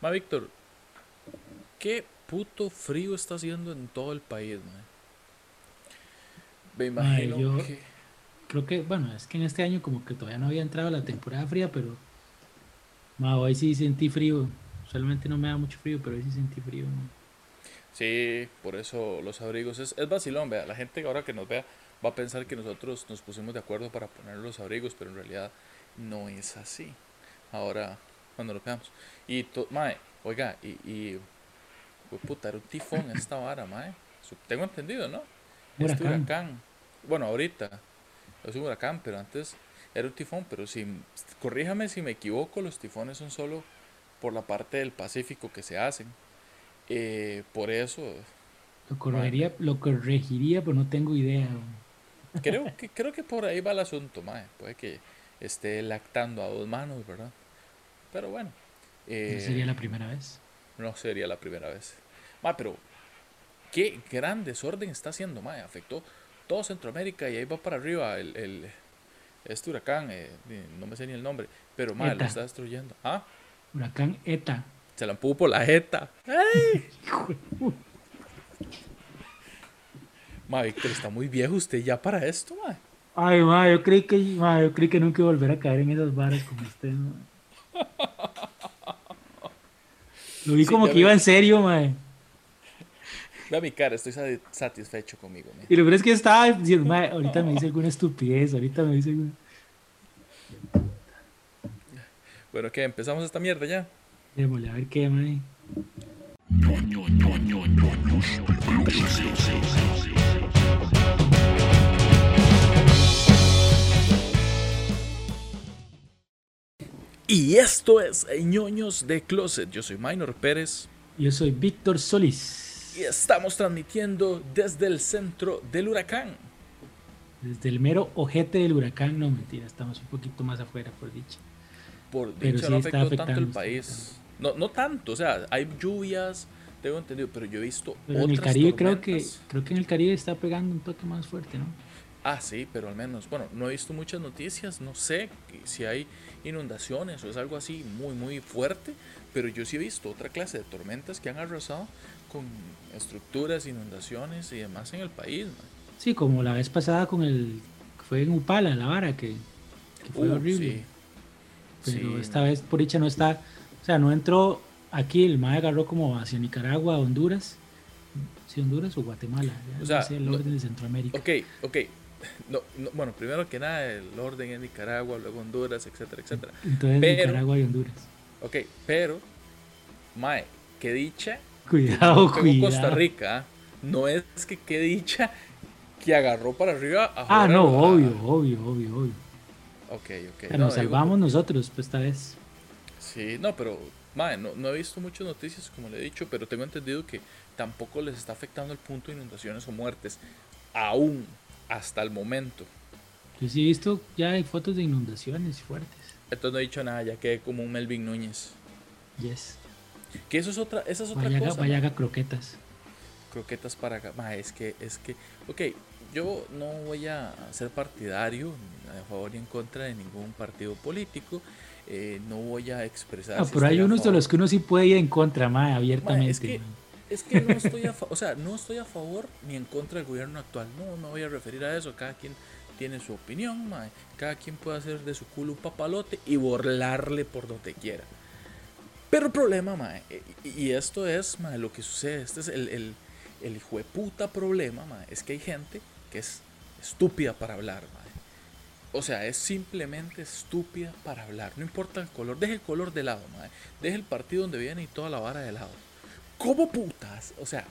Ma, Víctor, ¿qué puto frío está haciendo en todo el país? Me imagino yo- que... Creo que, bueno, es que en este año como que todavía no había entrado la temporada fría, pero ma, hoy sí sentí frío. Usualmente no me da mucho frío, pero hoy sí sentí frío. ma. Sí, por eso los abrigos es, es vacilón, vea. La gente ahora que nos vea va a pensar que nosotros nos pusimos de acuerdo para poner los abrigos, pero en realidad no es así. Ahora, cuando lo veamos. Y, to- mae, oiga, y, y hue puta, era un tifón esta vara, mae. Tengo entendido, ¿no? Este Huracán. huracán. Bueno, ahorita es un huracán, pero antes era un tifón. Pero si, corríjame si me equivoco, los tifones son solo por la parte del Pacífico que se hacen. Eh, por eso, Lo corregiría, lo corregiría, pero no tengo idea. creo que, creo que por ahí va el asunto, mae. Puede que esté lactando a dos manos, ¿verdad? Pero bueno, eh, No sería la primera vez. no sería la primera vez. Mae, pero qué gran desorden está haciendo, mae. Afectó todo Centroamérica y ahí va para arriba el, el- este huracán, eh, no me sé ni el nombre, pero mae, lo Eta. está destruyendo. Ah, Huracán ETA. se la empujo por la jeta. ¡Ay! Mae, Víctor, está muy viejo usted ya para esto, mae. Ay, ma, yo creí que, ma, yo creí que nunca iba a volver a caer en esas varas como usted. ma. Lo vi Sí, como que vi. iba en serio, mae. Vea mi cara, estoy sa- satisfecho conmigo, mae. Y lo peor es que estaba diciendo, mae, ahorita me dice alguna estupidez, ahorita me dice alguna... Bueno, ¿qué? ¿Empezamos esta mierda ya? Démosle, a ver qué, mae. Y esto es ñoños de Closet. Yo soy Minor Pérez Yo soy Víctor Solís, y estamos transmitiendo desde el centro del huracán. desde el mero ojete del huracán. No, mentira, estamos un poquito más afuera, por dicha. Por Pero dicha sí no está afectó tanto el está país. No, no tanto, o sea, hay lluvias, tengo entendido, pero yo he visto Pero en el otras Caribe creo que, creo que en el Caribe está pegando un toque más fuerte, ¿no? Ah, sí, pero al menos, bueno, no he visto muchas noticias, no sé si hay inundaciones o es algo así muy, muy fuerte, pero yo sí he visto otra clase de tormentas que han arrasado con estructuras, inundaciones y demás en el país. man. Sí, como la vez pasada con el... Fue en Upala, la vara, que, que fue Uh, horrible. sí. Pero Sí, esta vez por dicha no está, o sea, no entró aquí, el MAE agarró como hacia Nicaragua, Honduras, sí, Honduras o Guatemala, ya O sea, no sé el no- orden de Centroamérica. Ok, ok. No, no, bueno, primero que nada, el orden en Nicaragua, luego Honduras, etcétera, etcétera. Entonces pero- Nicaragua y Honduras. Ok, pero, Mae, qué dicha Cuidado, pegó cuidado. Costa Rica. ¿ah? No es que qué dicha que agarró para arriba a Ah, no, a obvio, obvio, obvio, obvio. Ok, ok. Pero no, nos digo, salvamos nosotros, pues esta vez. Sí, no, pero, mae, no, no he visto muchas noticias, como le he dicho, pero tengo entendido que tampoco les está afectando el punto de inundaciones o muertes. Aún, hasta el momento. Yo sí he visto ya hay fotos de inundaciones fuertes. Entonces no he dicho nada, ya quedé como un Melvin Núñez. Yes. Que eso es otra, esa es otra Vaya, haga- cosa. croquetas. croquetas para acá. Ma, es que, es que, ok, yo no voy a ser partidario a favor ni en contra de ningún partido político. eh, no voy a expresar. Si pero hay unos de los que uno sí puede ir en contra, Ma, abiertamente. es que. Es que no estoy a o sea, no estoy a favor ni en contra del gobierno actual. No me voy a referir a eso. Cada quien tiene su opinión, ma, Cada quien puede hacer de su culo un papalote y burlarle por donde quiera. Pero el problema, mae, y, y esto es mae, lo que sucede, este es el, el, el hijo de puta problema, mae, es que hay gente que es estúpida para hablar, mae. O sea, es simplemente estúpida para hablar. No importa el color, deje el color de lado, mae. Deje el partido donde viene y toda la vara de lado. ¿Cómo putas? O sea,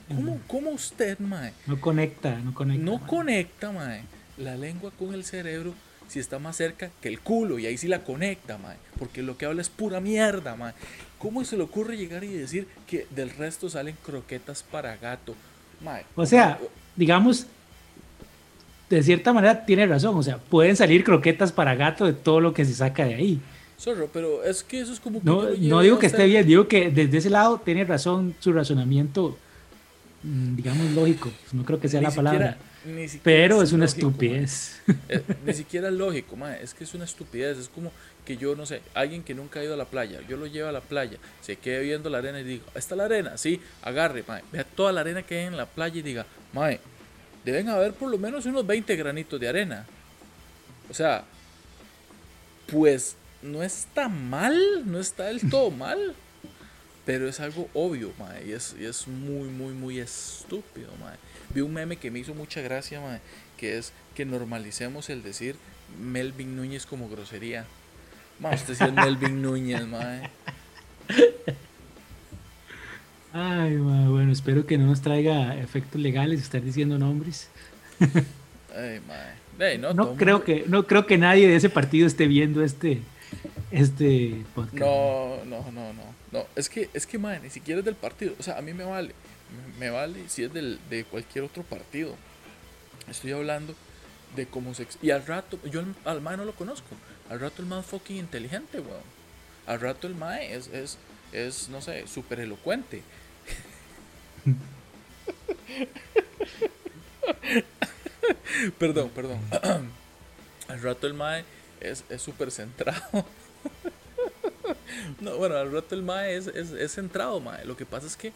¿cómo, usted, mae, No conecta, no conecta. no mae. conecta, mae, la lengua con el cerebro si está más cerca que el culo y ahí sí la conecta, mae, porque lo que habla es pura mierda, mae. ¿Cómo se le ocurre llegar y decir que del resto salen croquetas para gato? Mae, O sea, digamos, de cierta manera tiene razón. O sea, pueden salir croquetas para gato de todo lo que se saca de ahí. Zorro, pero es que eso es como que No, no digo que esté bien, digo que desde ese lado tiene razón su razonamiento, mm, digamos, lógico. No creo que sea Ni la palabra. siquiera- Pero es una lógico, estupidez. Eh, ni siquiera lógico, mae. Es que es una estupidez. Es como que yo, no sé, alguien que nunca ha ido a la playa, yo lo llevo a la playa, se quede viendo la arena y digo, ¿está la arena? Sí, agarre, mae. Vea toda la arena que hay en la playa y diga, mae, deben haber por lo menos unos 20 granitos de arena. O sea, pues no está mal, no está del todo mal. Pero es algo obvio, mae, y es, y es muy, muy, muy estúpido, mae. Vi un meme que me hizo mucha gracia, mae, que es que normalicemos el decir Melvin Núñez como grosería. Mae, usted sí es Melvin Núñez, mae. Ay, ma, bueno, espero que no nos traiga efectos legales estar diciendo nombres. Ay, mae. No, creo que, no creo que nadie de ese partido esté viendo este, este podcast. No, no, no, no. No, es que, es que, mae, ni siquiera es del partido. O sea, a mí me vale. Me, vale si es del, de cualquier otro partido. Estoy hablando de cómo se... Y al rato, yo al, al mae no lo conozco. Al rato el mae es fucking inteligente, weón. Al rato el mae es, es, es no sé, súper elocuente. perdón, perdón. al rato el mae es es súper centrado. No, bueno, al rato el Mae es, es, es centrado, Mae. Lo que pasa es que,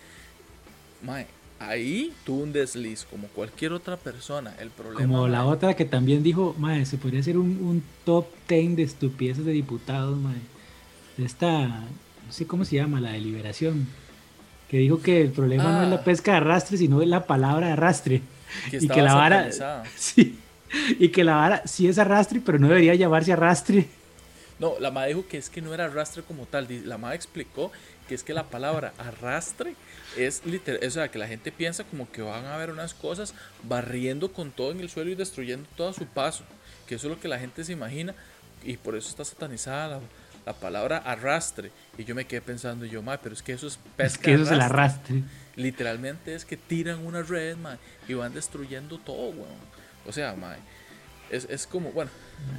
Mae, ahí tuvo un desliz, como cualquier otra persona. El problema. Como la mae, otra que también dijo, madre, se podría hacer un, un top 10 de estupideces de diputados, madre. Esta, no sé cómo se llama, la deliberación. Que dijo que el problema no es Ah. la pesca de arrastre, sino es la palabra de arrastre. que y que la vara, sí, y que la vara sí es arrastre, pero no debería llamarse arrastre. No, la Mae dijo que es que no era arrastre como tal. La Mae explicó que es que la palabra arrastre es literal. O sea, que la gente piensa como que van a ver unas cosas barriendo con todo en el suelo y destruyendo todo a su paso. Que eso es lo que la gente se imagina. Y por eso está satanizada la, la palabra arrastre. Y yo me quedé pensando, yo, Mae, pero es que eso es pesca. Es que eso es el arrastre". arrastre. Literalmente es que tiran una red, mae, y van destruyendo todo, weón. O sea, mae, es, es como, bueno,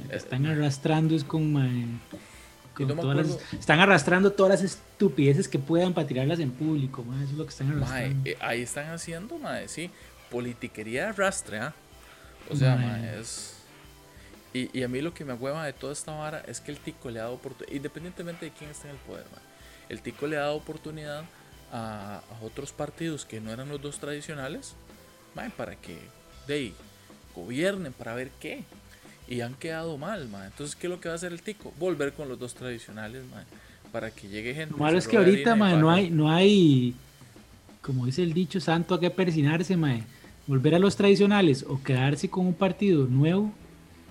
Mae, Están arrastrando es con, mae, con no me todas las- están arrastrando todas las estupideces que puedan para tirarlas en público, mae, eso es lo que están mae, arrastrando. eh, ahí están haciendo, mae, sí, politiquería arrastre, ¿ah? O sea, Mae. es... Y, y a mí lo que me hueva de toda esta vara es que el tico le ha dado oportunidad, independientemente de quién esté en el poder, el tico le ha dado oportunidad a, a otros partidos que no eran los dos tradicionales, para que de ahí, gobiernen, para ver qué. Y han quedado mal, mae. Entonces, ¿qué es lo que va a hacer el tico? Volver con los dos tradicionales, mae, para que llegue gente. Lo malo es que ahorita, mae, no hay, no hay, como dice el dicho, santo a qué persinarse, mae. Volver a los tradicionales o quedarse con un partido nuevo,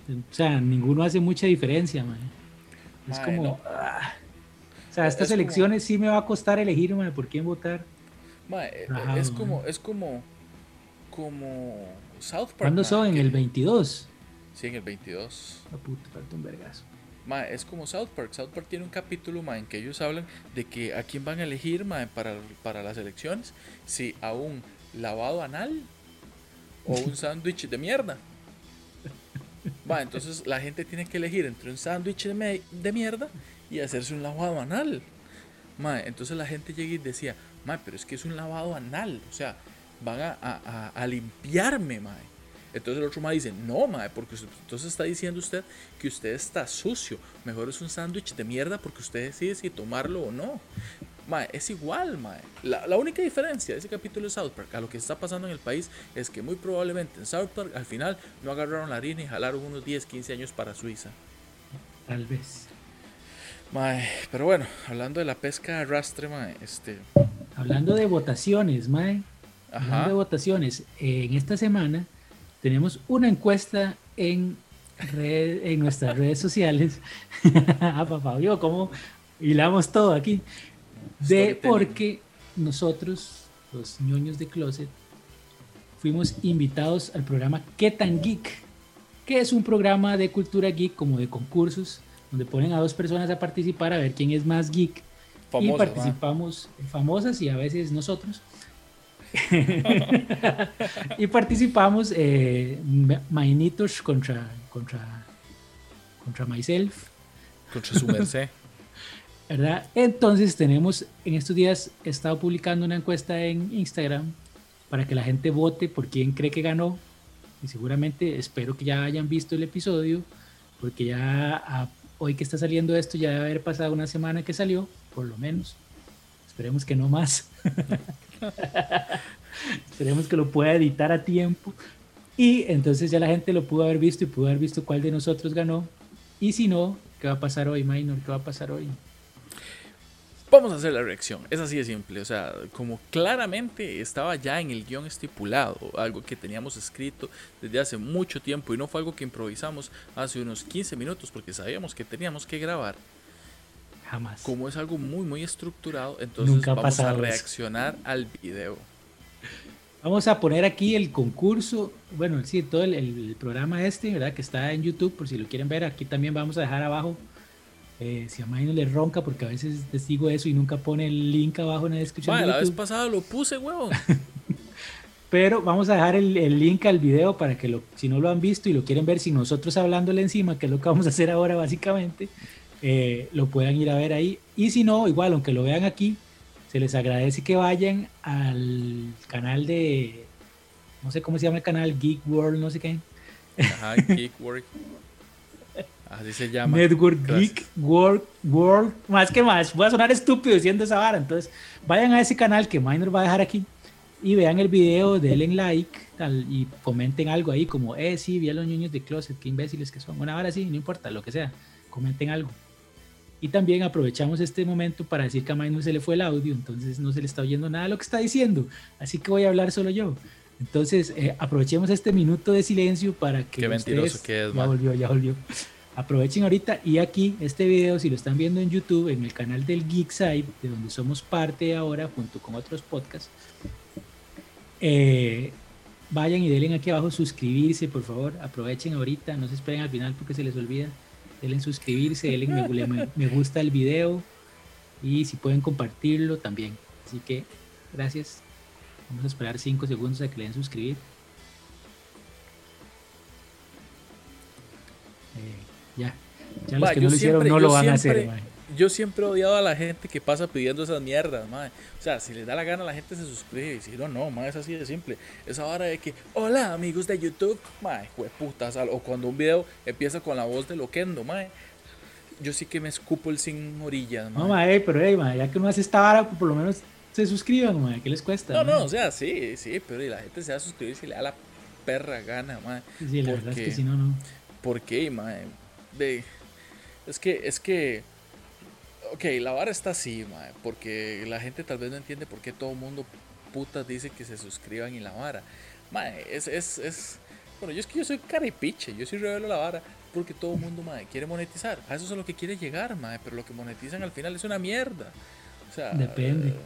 o sea, ninguno hace mucha diferencia, mae. Es como, no. ah. o sea, estas Es como- elecciones sí me va a costar elegir, por quién votar. Es como, es como, como South Park. ¿Cuándo son? En el 22. Sí, en el 22. La puta, falta un vergazo. Mae, es como South Park. South Park tiene un capítulo mae, en que ellos hablan de que a quién van a elegir mae, para, para las elecciones. Si a un lavado anal o un sándwich de mierda. Va, entonces la gente tiene que elegir entre un sándwich de, mierda y hacerse un lavado anal. Mae, entonces la gente llega y decía, mae, pero es que es un lavado anal. O sea, van a, a- a- a limpiarme, mae. Entonces el otro mae dice, no, mae, porque entonces está diciendo usted que usted está sucio. Mejor es un sándwich de mierda porque usted decide si tomarlo o no. Mae, es igual, mae. La, la única diferencia de ese capítulo de South Park a lo que está pasando en el país es que muy probablemente en South Park al final no agarraron la harina y jalaron unos 10, 15 años para Suiza. Tal vez. Mae, pero bueno, hablando de la pesca de arrastre, mae, este... Hablando de votaciones, mae. Hablando de votaciones, eh, en esta semana tenemos una encuesta en, red- en nuestras redes sociales. ah, papá, vio cómo hilamos todo aquí. De porque nosotros, los ñoños de Closet, fuimos invitados al programa ¿Qué tan geek? Que es un programa de cultura geek como de concursos, donde ponen a dos personas a participar a ver quién es más geek. y participamos famosas y a veces nosotros. Y participamos eh, Ma- Mainitos contra, contra, contra myself, Contra su merced. ¿verdad? Entonces tenemos, en estos días he estado publicando una encuesta en Instagram para que la gente vote por quién cree que ganó. y seguramente espero que ya hayan visto el episodio, porque ya hoy que está saliendo esto ya debe haber pasado una semana que salió, por lo menos. Esperemos que no más. Esperemos que lo pueda editar a tiempo. Y entonces ya la gente lo pudo haber visto y pudo haber visto cuál de nosotros ganó. Y si no, ¿qué va a pasar hoy, Minor? ¿Qué va a pasar hoy? Vamos a hacer la reacción. Es así de simple. O sea, como claramente estaba ya en el guion estipulado, algo que teníamos escrito desde hace mucho tiempo y no fue algo que improvisamos hace unos 15 minutos porque sabíamos que teníamos que grabar. Jamás. Como es algo muy, muy estructurado, entonces vamos a reaccionar al video. Vamos a poner aquí el concurso, bueno, sí, todo el, el, programa este, ¿verdad? Que está en YouTube, por si lo quieren ver. Aquí también vamos a dejar abajo eh, si a no le ronca, porque a veces les digo eso y nunca pone el link abajo en la descripción. la vez pasada lo puse, huevo. Pero vamos a dejar el, el, link al video para que lo, si no lo han visto y lo quieren ver, si nosotros hablándole encima, que es lo que vamos a hacer ahora básicamente, eh, lo puedan ir a ver ahí. Y si no, igual, aunque lo vean aquí, se les agradece que vayan al canal de, no sé cómo se llama el canal, Geek World, no sé qué. Ajá, Geek World. Así se llama. Network Geek World, World. Más que más. Voy a sonar estúpido diciendo esa vara. Entonces, vayan a ese canal que Minor va a dejar aquí y vean el video, denle like tal, y comenten algo ahí como, eh, sí, vi a los niños de closet, qué imbéciles que son. Una hora sí, no importa, lo que sea. Comenten algo. Y también aprovechamos este momento para decir que a Minor se le fue el audio, entonces no se le está oyendo nada de lo que está diciendo. Así que voy a hablar solo yo. Entonces, eh, aprovechemos este minuto de silencio para que. Qué mentiroso que es, Ya volvió, ya volvió aprovechen ahorita y aquí este video si lo están viendo en YouTube en el canal del Geekside de donde somos parte ahora junto con otros podcasts eh, vayan y denle aquí abajo suscribirse por favor aprovechen ahorita no se esperen al final porque se les olvida denle suscribirse denle me, me gusta el video y si pueden compartirlo también. Así que gracias. Vamos a esperar 5 segundos a que le den suscribir. Ya. Ya los que no lo hicieron no lo van a hacer, Yo siempre he odiado a la gente que pasa pidiendo esas mierdas, madre. O sea, si les da la gana, la gente se suscribe. Y si no, no, madre, es así de simple. Esa hora de que, hola amigos de YouTube, madre, putas. O cuando un video empieza con la voz de Loquendo, madre. Yo sí que me escupo el sin orillas, madre. No, madre, pero hey, madre, ya que uno hace esta vara, por lo menos se suscriban, madre. ¿Qué les cuesta? No, no, o sea, sí, sí, pero la gente se va a suscribir si le da la perra gana, madre. Sí, la verdad es que si no, no. ¿Por qué, madre? de, es que, es que, ok, la vara está así, porque la gente tal vez no entiende por qué todo el mundo putas dice que se suscriban y la vara. es, es, es, bueno, yo es que yo soy caripiche, yo soy revelo la vara, porque todo el mundo, quiere monetizar. A eso es a lo que quiere llegar, pero lo que monetizan al final es una mierda. O sea, Depende. Eh,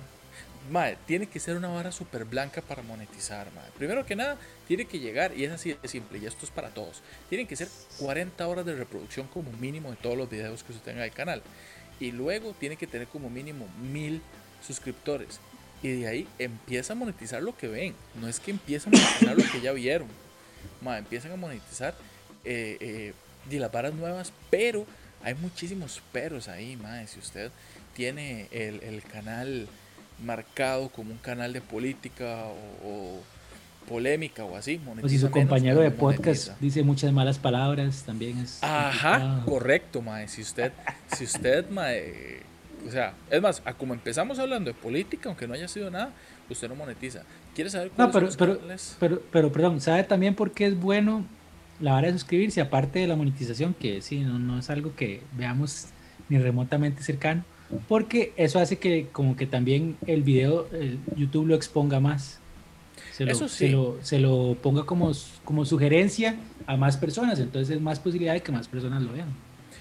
Mae, tiene que ser una vara súper blanca para monetizar, mae. Primero que nada, tiene que llegar, y es así de simple, y esto es para todos. Tienen que ser 40 horas de reproducción como mínimo de todos los videos que usted tenga en el canal. Y luego tiene que tener como mínimo mil suscriptores. Y de ahí empieza a monetizar lo que ven. No es que empieza a monetizar lo que ya vieron. Mae, empiezan a monetizar eh, eh, las varas nuevas, pero hay muchísimos peros ahí, mae. Si usted tiene el, el canal marcado como un canal de política o, polémica o así. O si su compañero de podcast dice muchas malas palabras, también es. Ajá, correcto, mae. Si usted, si usted, mae, o sea, es más, a como empezamos hablando de política, aunque no haya sido nada, usted no monetiza. ¿Quiere saber cuáles no, pero, pero, pero, pero, perdón, ¿sabe también por qué es bueno la hora de suscribirse, aparte de la monetización, que sí, no, no es algo que veamos ni remotamente cercano? porque eso hace que como que también el video, el YouTube lo exponga más. Se lo, eso sí. se lo, ponga como, como sugerencia a más personas, entonces es más posibilidad de que más personas lo vean.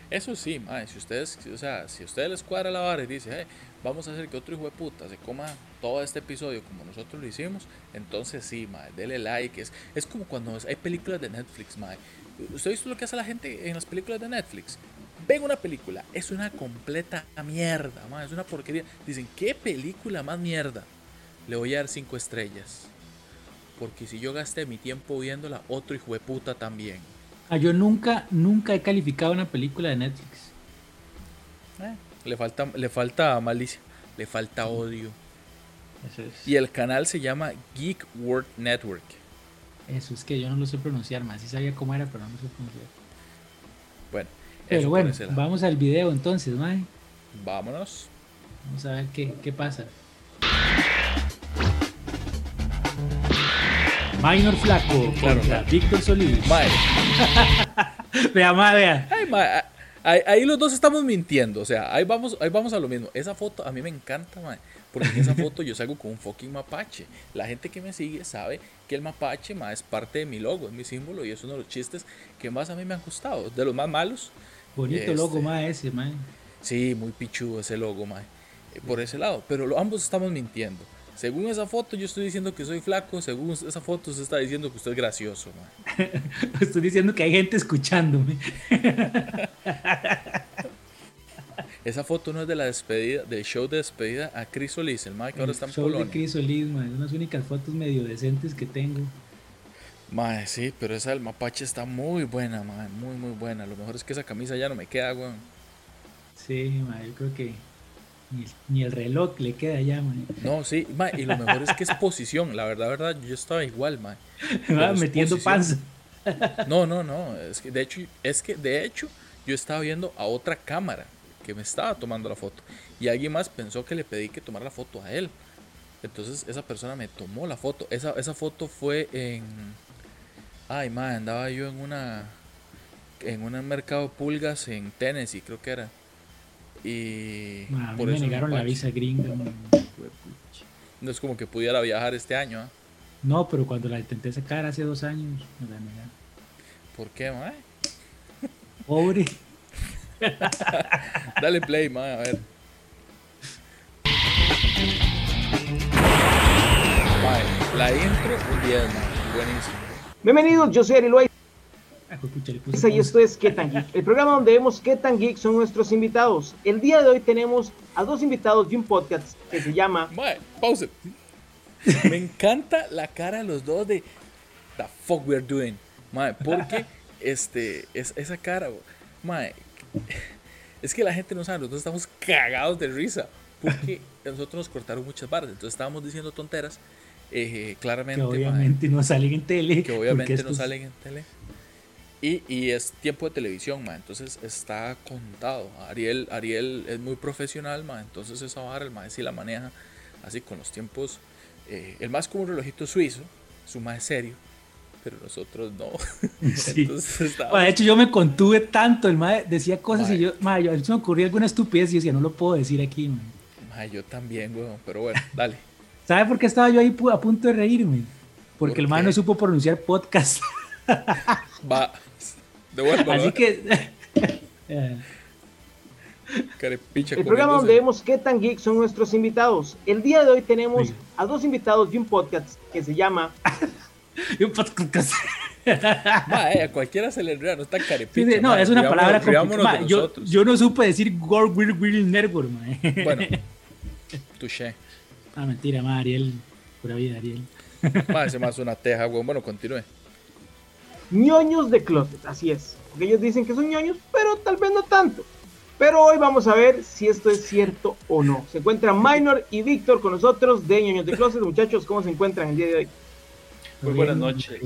Eso sí, si ustedes, o sea, si ustedes les cuadra la vara y dice, vamos a hacer que otro hijo de puta se coma todo este episodio como nosotros lo hicimos, entonces sí, madre, dele like. Es, es como cuando hay películas de Netflix, madre. ¿Usted ha visto lo que hace la gente en las películas de Netflix? ven una película, es una completa mierda, es una porquería. Dicen, ¿qué película más mierda? Le voy a dar cinco estrellas. Porque si yo gasté mi tiempo viéndola, otro hijo de puta también. Ah, yo nunca, nunca he calificado una película de Netflix. Eh, le, falta, le falta malicia, le falta odio. Y el canal se llama Geek World Network. Eso es que yo no lo sé pronunciar más. Sí sabía cómo era, pero no lo sé pronunciar. Bueno. Pero eso bueno, vamos al video entonces, mae. Vámonos. Vamos a ver qué, qué pasa. Minor Flaco Claro, contra claro. Víctor Solís. Mae, Vea, ay, a- ahí, ahí los dos estamos mintiendo. O sea, ahí vamos, ahí vamos a lo mismo. Esa foto a mí me encanta, mae. Porque en esa foto yo salgo con un fucking mapache. La gente que me sigue sabe que el mapache, mae, es parte de mi logo, es mi símbolo y es uno de los chistes que más a mí me han gustado. De los más malos, Bonito Este. logo, mae, ese, mae. Sí, muy pichudo ese logo, mae. Eh, Por ese lado. Pero ambos estamos mintiendo. Según esa foto, yo estoy diciendo que soy flaco. Según esa foto, usted está diciendo que usted es gracioso. Estoy diciendo que hay gente escuchándome. Esa foto no es de la despedida, del show de despedida a Chris Solís, el mae que ahora está en show de. Chris Solís, mae. Son las únicas fotos medio decentes que tengo. Mae, sí, pero esa del mapache está muy buena, mae. Muy, muy buena. Lo mejor es que esa camisa ya no me queda, weón. Sí, mae, yo creo que ni el, ni el reloj le queda ya, mae. No, sí, mae. Y lo mejor es que es posición. La verdad, verdad, yo estaba igual, es metiendo posición. panza. No, no, no. Es que de hecho, es que de hecho, yo estaba viendo a otra cámara que me estaba tomando la foto. Y alguien más pensó que le pedí que tomara la foto a él. Entonces esa persona me tomó la foto. Esa, esa foto fue en. Ay, madre, andaba yo en una. En un mercado de pulgas en Tennessee, creo que era. Y. Ma, a mí por me eso negaron la visa gringa. No es como que pudiera viajar este año, ¿ah? No, pero cuando la intenté sacar hace dos años, me la negaron. ¿Por qué, mae? Pobre. Dale play, mae, a ver. Mae, la intro, un 10, mae. Buenísimo. Bienvenidos, yo soy Ari Loaiza Ah, y pausa. esto es ¿Qué tan Geek? El programa donde vemos qué tan geek son nuestros invitados. El día de hoy tenemos a dos invitados de un podcast que se llama Mae, pause. Me encanta la cara de los dos de the fuck we're doing. Mae, porque este, es, esa cara, mae, es que la gente no sabe, nosotros estamos cagados de risa. Porque nosotros nos cortaron muchas barras, entonces estábamos diciendo tonteras. eh, Que claramente, mae, obviamente no salen en tele. que obviamente no estos- salen en tele. Y, y es tiempo de televisión, ma, entonces está contado. Ariel, Ariel es muy profesional, ma, entonces esa vara el ma sí la maneja así con los tiempos. eh, el más como un relojito suizo, su más serio, pero nosotros no. Sí. entonces está- Bueno, de hecho, yo me contuve tanto. El mae decía cosas Mae. y yo, mae, yo, se me ocurría alguna estupidez y decía, no lo puedo decir aquí, mae. ma, yo también, weón, pero bueno, dale. ¿Sabe por qué estaba yo ahí a punto de reírme? Porque ¿Por el mae no supo pronunciar podcast. Va, devuélvalo. Así que. Carepicha el programa donde vemos qué tan geek son nuestros invitados. El día de hoy tenemos Sí. a dos invitados de un podcast que se llama y un podcast. Ma, eh, a cualquiera se le enreda, no está carepicha. sí, no, ma, es una palabra complicada. Yo, yo no supe decir World Will Will Network. Bueno, touché. Ah, mentira, mae, Ariel. Pura vida, Ariel. Ma, ese más una teja, weón. Bueno, continúe. Ñoños de closet. Así es. Porque ellos dicen que son ñoños, pero tal vez no tanto. Pero hoy vamos a ver si esto es cierto o no. Se encuentran Minor y Víctor con nosotros de ñoños de closet. Muchachos, ¿cómo se encuentran el día de hoy? Muy buenas noches.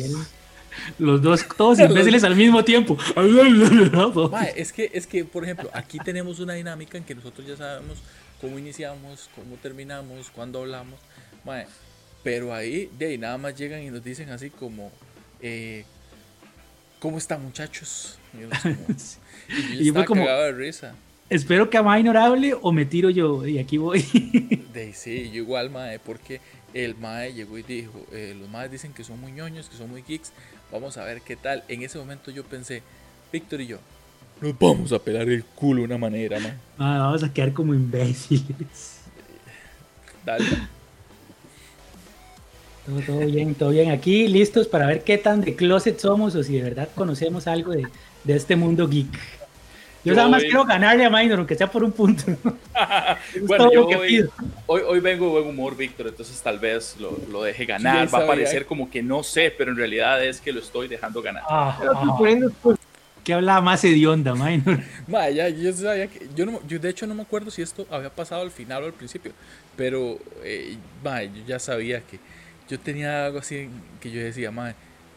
Los dos, todos imbéciles al mismo tiempo. Es que, es que, por ejemplo, aquí tenemos una dinámica en que nosotros ya sabemos cómo iniciamos, cómo terminamos, cuándo hablamos. Ma, pero ahí, de ahí nada más llegan y nos dicen así como, eh, ¿cómo están muchachos? Y, yo Y estaba fue como- cagado de risa. Espero que a Minor hable o me tiro yo. Y aquí voy. De sí, yo igual, mae, porque el mae llegó y dijo, eh, los maes dicen que son muy ñoños, que son muy geeks, vamos a ver qué tal. En ese momento yo pensé, Víctor y yo, nos vamos a pelar el culo de una manera, mae. Ah, vamos a quedar como imbéciles. Dale. Todo, todo bien, todo bien. Aquí listos para ver qué tan de closet somos o si de verdad conocemos algo de, de este mundo geek. Yo Yo nada más voy- quiero ganarle a Minor, aunque sea por un punto. Bueno, yo hoy, pido. hoy, hoy vengo de buen humor, Víctor, entonces tal vez lo, lo deje ganar. Sí, Va a parecer como que no sé, pero en realidad es que lo estoy dejando ganar. Ah, ah, después, ¿Qué hablaba más hedionda, Minor? Mae, ya, yo sabía que, yo, no, yo de hecho no me acuerdo si esto había pasado al final o al principio, pero, eh, yo ya sabía que yo tenía algo así que yo decía, mae,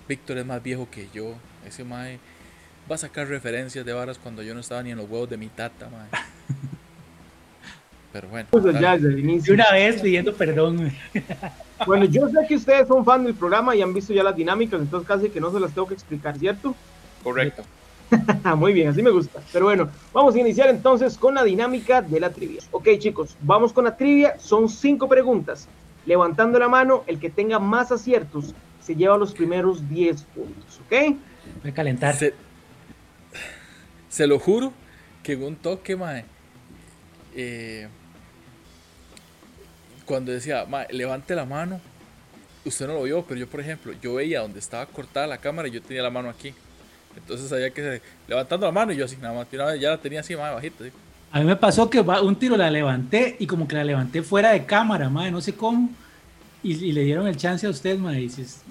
Víctor es más viejo que yo. Ese mae va a sacar referencias de varas cuando yo no estaba ni en los huevos de mi tata, mae. Pero bueno. Pues dale. ya desde el De inicio. una vez pidiendo perdón. Bueno, yo sé que ustedes son fan del programa y han visto ya las dinámicas, entonces casi que no se las tengo que explicar, ¿cierto? Correcto. Muy bien, así me gusta. Pero bueno, vamos a iniciar entonces con la dinámica de la trivia. Ok, chicos, vamos con la trivia. Son cinco preguntas. Levantando la mano, el que tenga más aciertos se lleva los primeros 10 puntos, ¿ok? Voy a calentar. Se, se lo juro que en un toque, mae, eh, cuando decía, mae, levante la mano, usted no lo vio, pero yo, por ejemplo, yo veía donde estaba cortada la cámara y yo tenía la mano aquí. Entonces sabía que se- levantando la mano y yo así, nada más, ya la tenía así, más bajita. así. A mí me pasó que un tiro la levanté y como que la levanté fuera de cámara, madre, no sé cómo. Y, y le dieron el chance a usted, madre, y,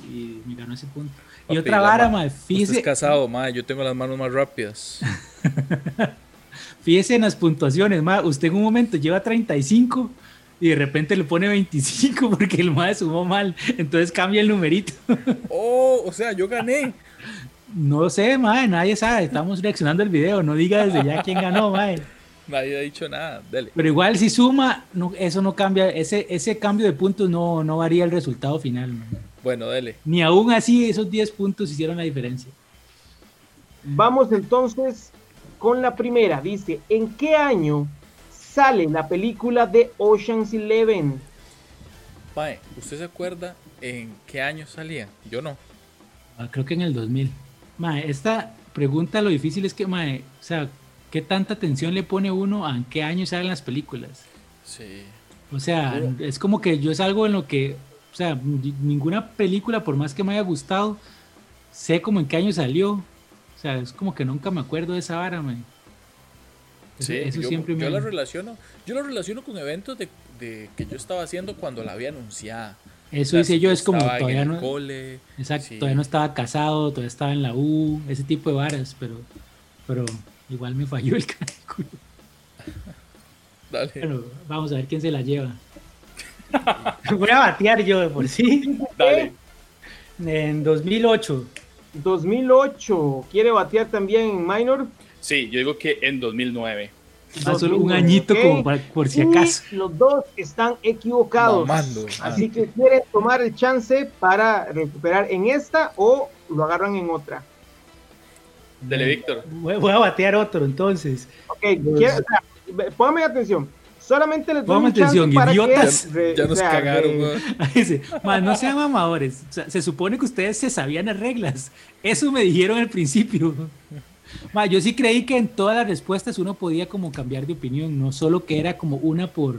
y me ganó ese punto. Y otra vara, ma- madre, Usted fíjese, es casado, mae, yo tengo las manos más rápidas. fíjese en las puntuaciones, madre. Usted en un momento lleva 35 y de repente le pone 25 porque el madre sumó mal. Entonces cambia el numerito. oh, o sea, yo gané. No sé, madre, nadie sabe. Estamos reaccionando al video. No diga desde ya quién ganó, madre. Nadie ha dicho nada. Dele. Pero igual si suma, no, eso no cambia, ese, ese cambio de puntos no, no varía el resultado final. man. Bueno, dele. Ni aún así esos 10 puntos hicieron la diferencia. Vamos entonces con la primera. Dice, ¿en qué año sale la película de Ocean's Eleven? Mae, ¿usted se acuerda en qué año salía? Yo no. Ah, creo que en el 2000. Mae, esta pregunta lo difícil es que, mae, o sea, ¿qué tanta atención le pone uno a en qué año salen las películas? Sí. O sea, Pero- es como que yo es algo en lo que, o sea, ni- ninguna película, por más que me haya gustado, sé como en qué año salió. O sea, es como que nunca me acuerdo de esa vara. Eso, Sí, eso yo, siempre yo me... la relaciono, yo lo relaciono con eventos de, de que yo estaba haciendo cuando la había anunciada. Eso hice yo, es como todavía no... cole. Exacto, sí. todavía no estaba casado, todavía estaba en la U, ese tipo de varas, pero, pero igual me falló el cálculo. Dale, Bueno, vamos a ver quién se la lleva. Voy a batear yo de por sí. Dale. En 2008. 2008. ¿Quiere batear también en minor? Sí, yo digo que en 2009. Ah, solo un 2009, añito como para- por si Y acaso. los dos están equivocados. Mamando, Así que quieren tomar el chance para recuperar en esta o lo agarran en otra. Dale, Víctor. Voy, a batear otro entonces. Ok, quiero- o sea, póngame atención. Solamente les doy Póngame atención, para idiotas. que ya nos o sea, cagaron. Dice, "Ma, no sean mamadores. O sea, se supone que ustedes se sabían las reglas. Eso me dijeron al principio. Ma, yo sí creí que en todas las respuestas uno podía como cambiar de opinión, no solo que era como una por,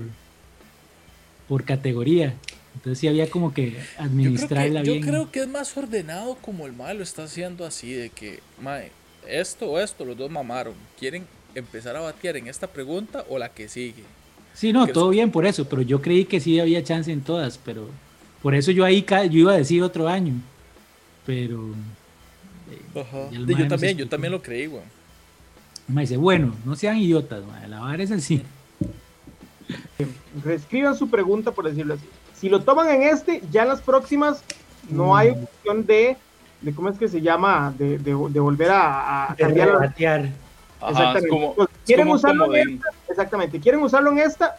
por categoría. Entonces sí había como que Yo creo, administrarla yo bien. creo que es más ordenado como el mal lo está haciendo así, de que, mae, esto o esto, los dos mamaron. ¿Quieren empezar a batear en esta pregunta o la que sigue? Sí, no, que- todo bien por eso, pero yo creí que sí había chance en todas, pero por eso yo ahí yo iba a decir otro año. Pero Ajá. De- mae yo también, yo también lo creí, weón. me dice, bueno, no sean idiotas, ma, la vara es así. reescriban su pregunta, por decirlo así. Si lo toman en este, ya en las próximas no hay Mm. opción de, de ¿cómo es que se llama? De, de, de volver a, a De cambiar. Ajá, Exactamente. como, Pues, es ¿Quieren como usarlo en esta? Exactamente. ¿Quieren usarlo en esta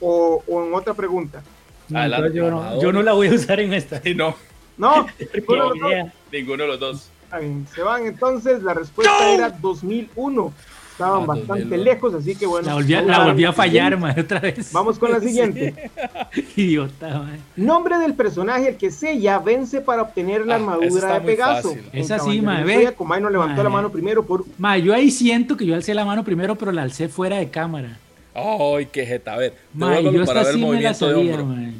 o, o en otra pregunta? No, Adelante, yo, no, yo no la voy a usar en esta. Sí, no, No, ninguno de los dos. ninguno de los dos. Bien, se van entonces. La respuesta era 2001. Estaban Ah, bastante 2001. lejos, así que bueno. La volví, a- vamos la a- volví a fallar, ma, otra vez. Vamos con la siguiente. Idiota, ma. Nombre del personaje al que Seiya vence para obtener la Ah, armadura de Pegaso. fácil. En Esa sí, Caballero ma, del ve. Zodíaco, Maino levantó Ma, la mano primero por Ma, yo ahí siento que yo alcé la mano primero, pero la alcé fuera de cámara. Ay, qué jeta. A ver, yo para esta ver el sí me la movimiento de sabía, hombro.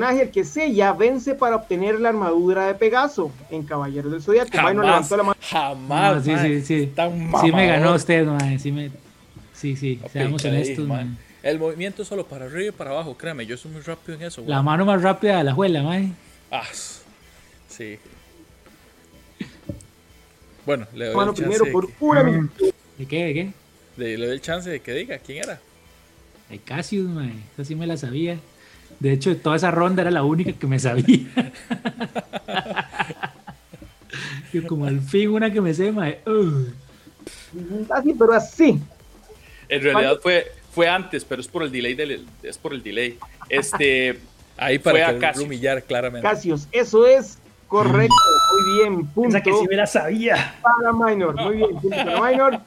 Personaje al que Seiya vence para obtener la armadura de Pegaso. En Caballeros del Zodíaco, Maino Jamás, levantó la mano. jamás, No, sí, sí, sí. Tan Sí me ganó usted, ma. Sí, me... sí, sí. Seamos ¿qué honestos, dije, ma. mae? El movimiento es solo para arriba y para abajo, créeme, yo soy muy rápido en eso. La weón. mano más rápida de la juela, ma. Ah, sí. Bueno, le doy Mano el chance primero de por que- minuto. ¿De qué? ¿De qué? le doy el chance de que diga quién era. De Cassius, ma. Esa sí me la sabía. De hecho, toda esa ronda era la única que me sabía. Yo como al fin una que me sé, mae. Ugh. Así, pero así. En realidad fue, fue antes, pero es por el delay del, es por el delay. Este Ahí para que humillar claramente. Casios, eso es correcto. Muy bien, punto Piensa que sí me la sabía. para Minor. Muy bien, punto para Minor.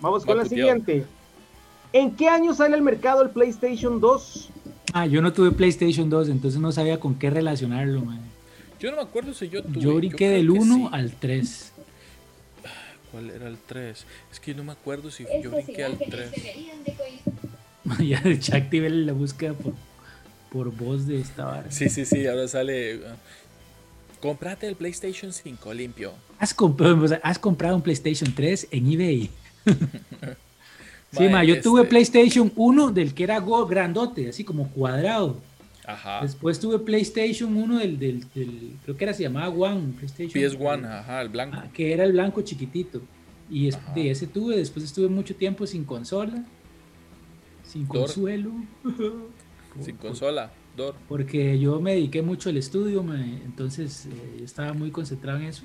Vamos con Va la siguiente. ¿En qué año sale al mercado el PlayStation 2? Ah, yo no tuve PlayStation 2, entonces no sabía con qué relacionarlo, mae. Yo no me acuerdo si yo tuve. Yo brinqué del que 1 sí. al 3. ¿Cuál era el 3? Es que no me acuerdo si yo Estas brinqué al imágenes 3. deberían de ya de activé la búsqueda por, por voz de esta vara. Sí, sí, sí, ahora sale. uh, Comprate el PlayStation 5 limpio. ¿Has, comp- has comprado un PlayStation 3 en eBay? sí, ma, yo tuve este- PlayStation 1 del que era go- grandote, así como cuadrado. Ajá. Después tuve PlayStation 1 del, del, del- creo que era, se llamaba One, PlayStation. PS1, ajá, el blanco. Ah, que era el blanco chiquitito. Y es- de ese tuve, después estuve mucho tiempo sin consola, sin Dor. consuelo. Sin consola. Dor. Porque yo me dediqué mucho al estudio, mae, entonces eh, estaba muy concentrado en eso.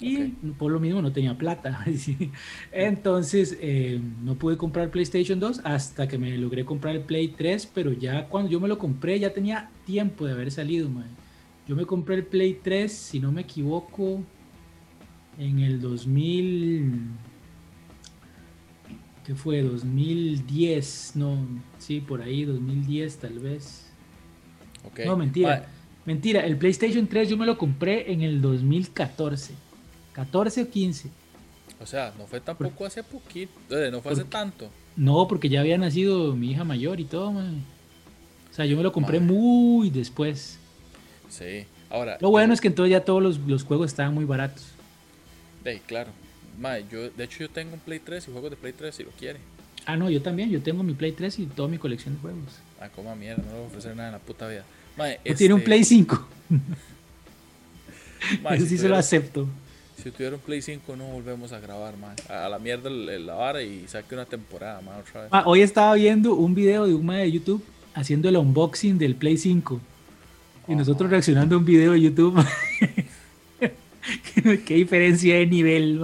Y por lo mismo no tenía plata. Entonces eh, no pude comprar PlayStation 2 hasta que me logré comprar el Play 3, pero ya cuando yo me lo compré ya tenía tiempo de haber salido. Yo me compré el Play 3, si no me equivoco, en el 2000... ¿Qué fue? 2010, no, sí, por ahí, 2010 tal vez. Ok. No, mentira. Mentira, el PlayStation 3 yo me lo compré en el 2014. 14 o 15. o sea, no fue tampoco hace poquito. eh, no fue hace tanto. No, porque ya había nacido mi hija mayor y todo, man. O sea, yo me lo compré muy después. Sí. Ahora. Lo bueno es que entonces ya todos los, los juegos estaban muy baratos. que. claro. Mae, yo, de hecho, yo tengo un Play 3 y juegos de Play 3 si lo quiere. Ah, no, yo también. Yo tengo mi Play 3 y toda mi colección de juegos. Ah, coma mierda, no le voy a ofrecer nada en la puta vida. Yo tiene un este, Play 5. mae, Eso si sí se lo acepto. Si tuviera un Play 5 no volvemos a grabar, mae. A la mierda la vara y saque una temporada, mae, otra vez. Ah, hoy estaba viendo un video de un mae de YouTube haciendo el unboxing del Play 5. Y nosotros reaccionando a un video de YouTube. Qué diferencia de nivel.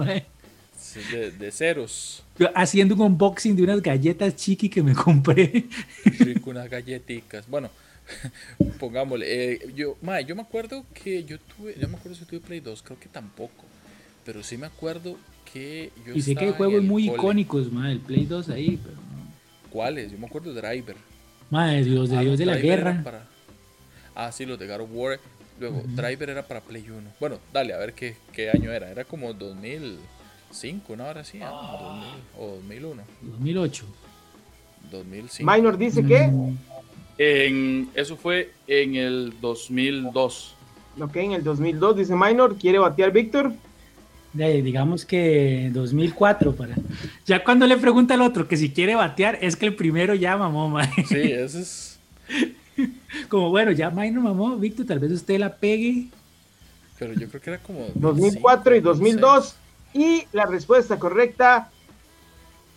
Sí, De, de ceros. Yo haciendo un unboxing de unas galletas chiqui que me compré. Rico, unas galletitas. Bueno, pongámosle. eh, yo, mae, yo me acuerdo que yo tuve. Yo me acuerdo si tuve Play 2, creo que tampoco. Pero sí me acuerdo que yo Y sé que hay juegos muy cole. icónicos, mae, el Play 2 ahí, pero no. ¿Cuáles? Yo me acuerdo de Driver. Mae, Dios de Ah, Dios no, de la Driver era guerra. para- Ah, sí, los de God of War. Luego, Driver era para Play 1. Bueno, dale, a ver qué, qué año era. Era como 2005, ¿no? Ahora sí, ah, 2000, o 2001. 2008. 2005. Minor dice que, Mm, en, eso fue en el 2002. ok, en el 2002 dice Minor, quiere batear Víctor. De ahí, digamos que 2004 para. Ya cuando le pregunta al otro que si quiere batear, es que el primero ya mamó, mae. Sí, ese es. Como bueno, ya Minor mamó, Víctor, tal vez usted la pegue. Pero yo creo que era como. 2004 y 2006. 2002. Y la respuesta correcta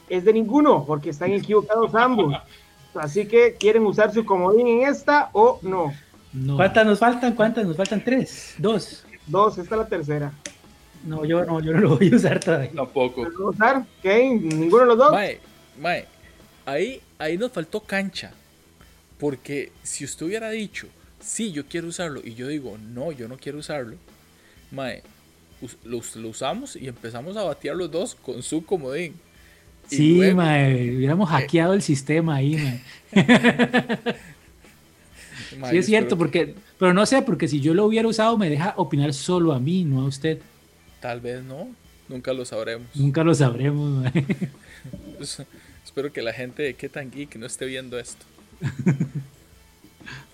es de ninguno, porque están equivocados ambos. Así que, ¿quieren usar su comodín en esta o no? No. ¿Cuántas nos faltan? ¿Cuántas nos faltan? Tres. Dos. Dos, esta es la tercera. No, yo no, yo no lo voy a usar todavía. Tampoco. ¿Lo van a usar? ¿Ok? ¿Ninguno de los dos? Mae, mae, ahí, ahí nos faltó cancha. Porque si usted hubiera dicho, sí, yo quiero usarlo, y yo digo, no, yo no quiero usarlo, mae, us- lo, us- lo usamos y empezamos a batear los dos con su comodín. Y Sí, luego- mae, hubiéramos hackeado el sistema ahí, mae. mae, Sí es cierto, porque, pero no sé, porque si yo lo hubiera usado me deja opinar solo a mí, no a usted. Tal vez no, nunca lo sabremos. Nunca lo sabremos, mae. Pues, espero que la gente de qué tan geek no esté viendo esto.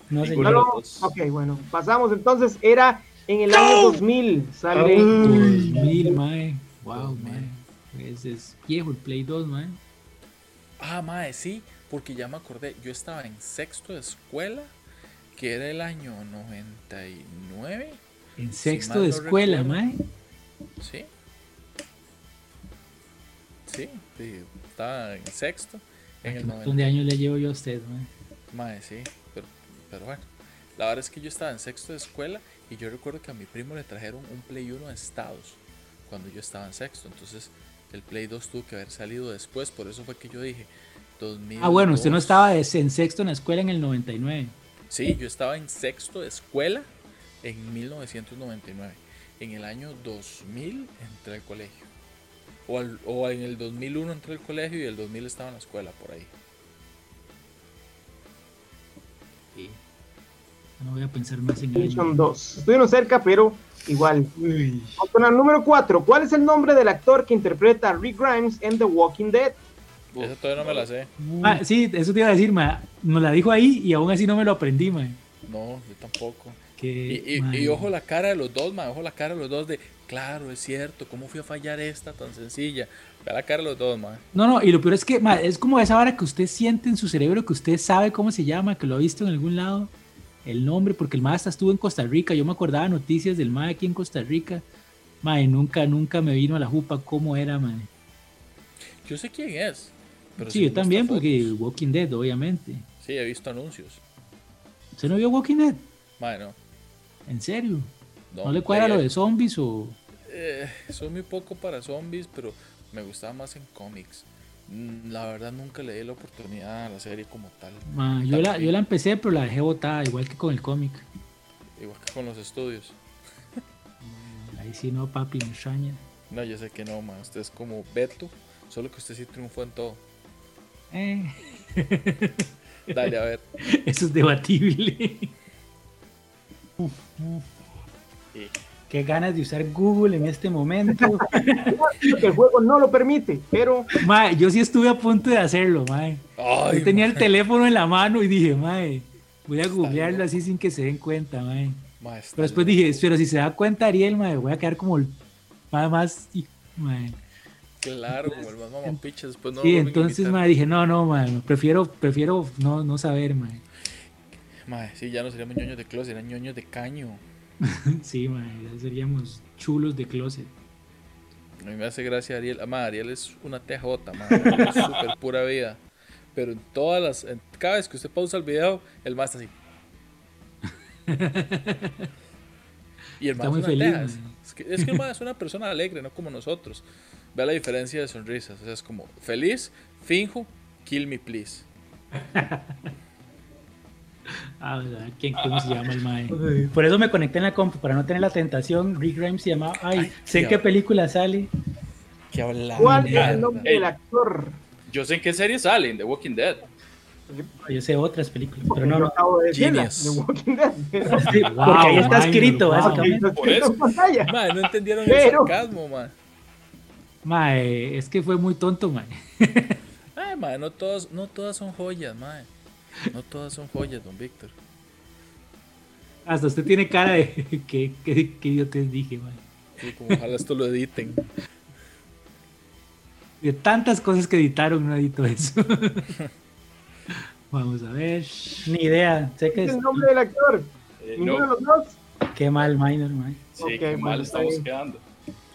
No, señor. Ok, bueno, pasamos entonces. Era en el año 2000. Sale. 2000, mae. Wow, mae. Ese es viejo el Play 2, mae. Ah, mae, sí, porque ya me acordé, yo estaba en sexto de escuela, que era el año 99, En sexto de no escuela, recuerdo. mae. ¿Sí? Sí, sí, estaba en sexto, en el ¿Qué montón 90. de años le llevo yo a usted, mae? Mae, sí, pero, pero bueno, la verdad es que yo estaba en sexto de escuela y yo recuerdo que a mi primo le trajeron un Play 1 de Estados. cuando yo estaba en sexto. Entonces el Play 2 tuvo que haber salido después. Por eso fue que yo dije 2000. Ah, bueno, usted no estaba en sexto en la escuela en el 99. Sí, yo estaba en sexto de escuela en 1999. En el año 2000 entré al colegio. O, al- o en el 2001 entré al colegio y el 2000 estaba en la escuela, por ahí. No voy a pensar más en PlayStation años. 2. Estuvieron cerca, pero igual. Vamos Con el número 4. ¿Cuál es el nombre del actor que interpreta a Rick Grimes en The Walking Dead? Esa todavía no me la sé. Ah, sí, eso te iba a decir, ma. Nos la dijo ahí y aún así no me lo aprendí, ma. No, yo tampoco. Y, y- ojo la cara de los dos, ma, ojo la cara de los dos de, claro, es cierto, ¿cómo fui a fallar esta tan sencilla? Ve la cara de los dos, ma. No, no, y lo peor es que es como esa vara que usted siente en su cerebro, que usted sabe cómo se llama, que lo ha visto en algún lado, el nombre, porque el ma hasta estuvo en Costa Rica. Yo me acordaba noticias del ma aquí en Costa Rica. Ma, y nunca, nunca me vino a la jupa cómo era, ma. Yo sé quién es. Pero Sí, yo también, porque fotos. Walking Dead, obviamente. Sí, he visto anuncios. ¿Usted no vio Walking Dead? Ma, no. ¿En serio? No, ¿No, le cuadra lo de zombies o...? Eh, soy muy poco para zombies, pero me gustaba más en cómics. Mm, La verdad nunca le di la oportunidad a la serie como tal. Ma, yo, la, yo la empecé, pero la dejé botada, igual que con el cómic. Igual que con los estudios. Ahí sí no, papi, me extraña. No, yo sé que no, ma. Usted es como Beto, solo que usted sí triunfó en todo. Eh, Dale, a ver. eso es debatible. Sí. Qué ganas de usar Google en este momento. El juego no lo permite, pero Mae, yo sí estuve a punto de hacerlo, mae. Ay, Yo tenía el teléfono en la mano y dije, mae, voy a googlearlo así sin que se den cuenta, mae. ma, está Pero después dije, pero si se da cuenta Ariel, mae, voy a quedar como el más, más, y- mae. Claro, como el más mamapicha, después no Sí, entonces, mae, dije, no, no, mae, prefiero, prefiero no, no saber, mae. Mae, sí, ya no seríamos ñoños de closet, eran ñoños de caño. Sí, mae, ya seríamos chulos de closet. A mí me hace gracia Ariel. Ah, Ariel es una tejota, ma, es súper pura vida. Pero en todas las. en- cada vez que usted pausa el video, el más está así. Y el Está más muy feliz, teja, es, es que, es que el ma es una persona alegre, no como nosotros. Vea la diferencia de sonrisas. O sea, es como feliz, finjo, kill me please. Ah, ¿verdad? ¿Quién, ¿Cómo se llama el mae? Por eso me conecté en la compu, para no tener la tentación. Rick Grimes se llamaba, ay, Ay, sé en qué qué película sale. Habla. ¿cuál es el nombre Ey. del actor? Yo sé en qué serie sale, en The Walking Dead. Yo sé otras películas, Porque pero no, yo no. acabo de Genius. The Walking Dead. pero- Sí, Porque ahí está escrito, wow. básicamente. Por eso. no entendieron Pero- el sarcasmo, ma. Mae, es que fue muy tonto, mae. Ay, ma, no todas, no todas son joyas, ma. No todas son joyas, don Víctor. Hasta usted tiene cara de que, que, que idiotez dije, mae. Sí, como ojalá esto lo editen. De tantas cosas que editaron, no edito eso. Vamos a ver. Ni idea. Sé que ¿Qué es el nombre del actor? Eh, Ninguno de no, los dos Qué mal, minor, mae. sí, qué mal está estamos bien. quedando.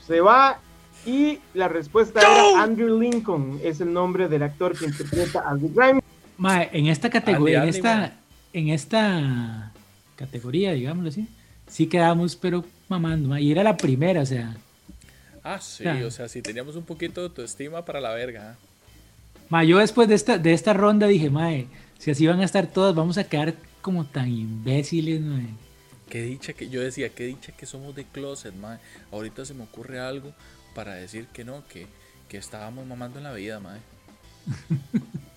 se va y la respuesta era Andrew Lincoln. Es el nombre del actor que interpreta a Rick Grimes. Mae, en esta categoría, en Andy, esta, en esta categoría, digámoslo así, sí quedamos, pero mamando, mae. Y era la primera, o sea. Ah, sí, o sea, si teníamos un poquito de autoestima para la verga. ¿ah? Mae, yo después de esta, de esta ronda dije, mae, si así van a estar todas, vamos a quedar como tan imbéciles, mae. Qué dicha que yo decía, qué dicha que somos de closet, mae. Ahorita se me ocurre algo para decir que no, que, que estábamos mamando en la vida, mae.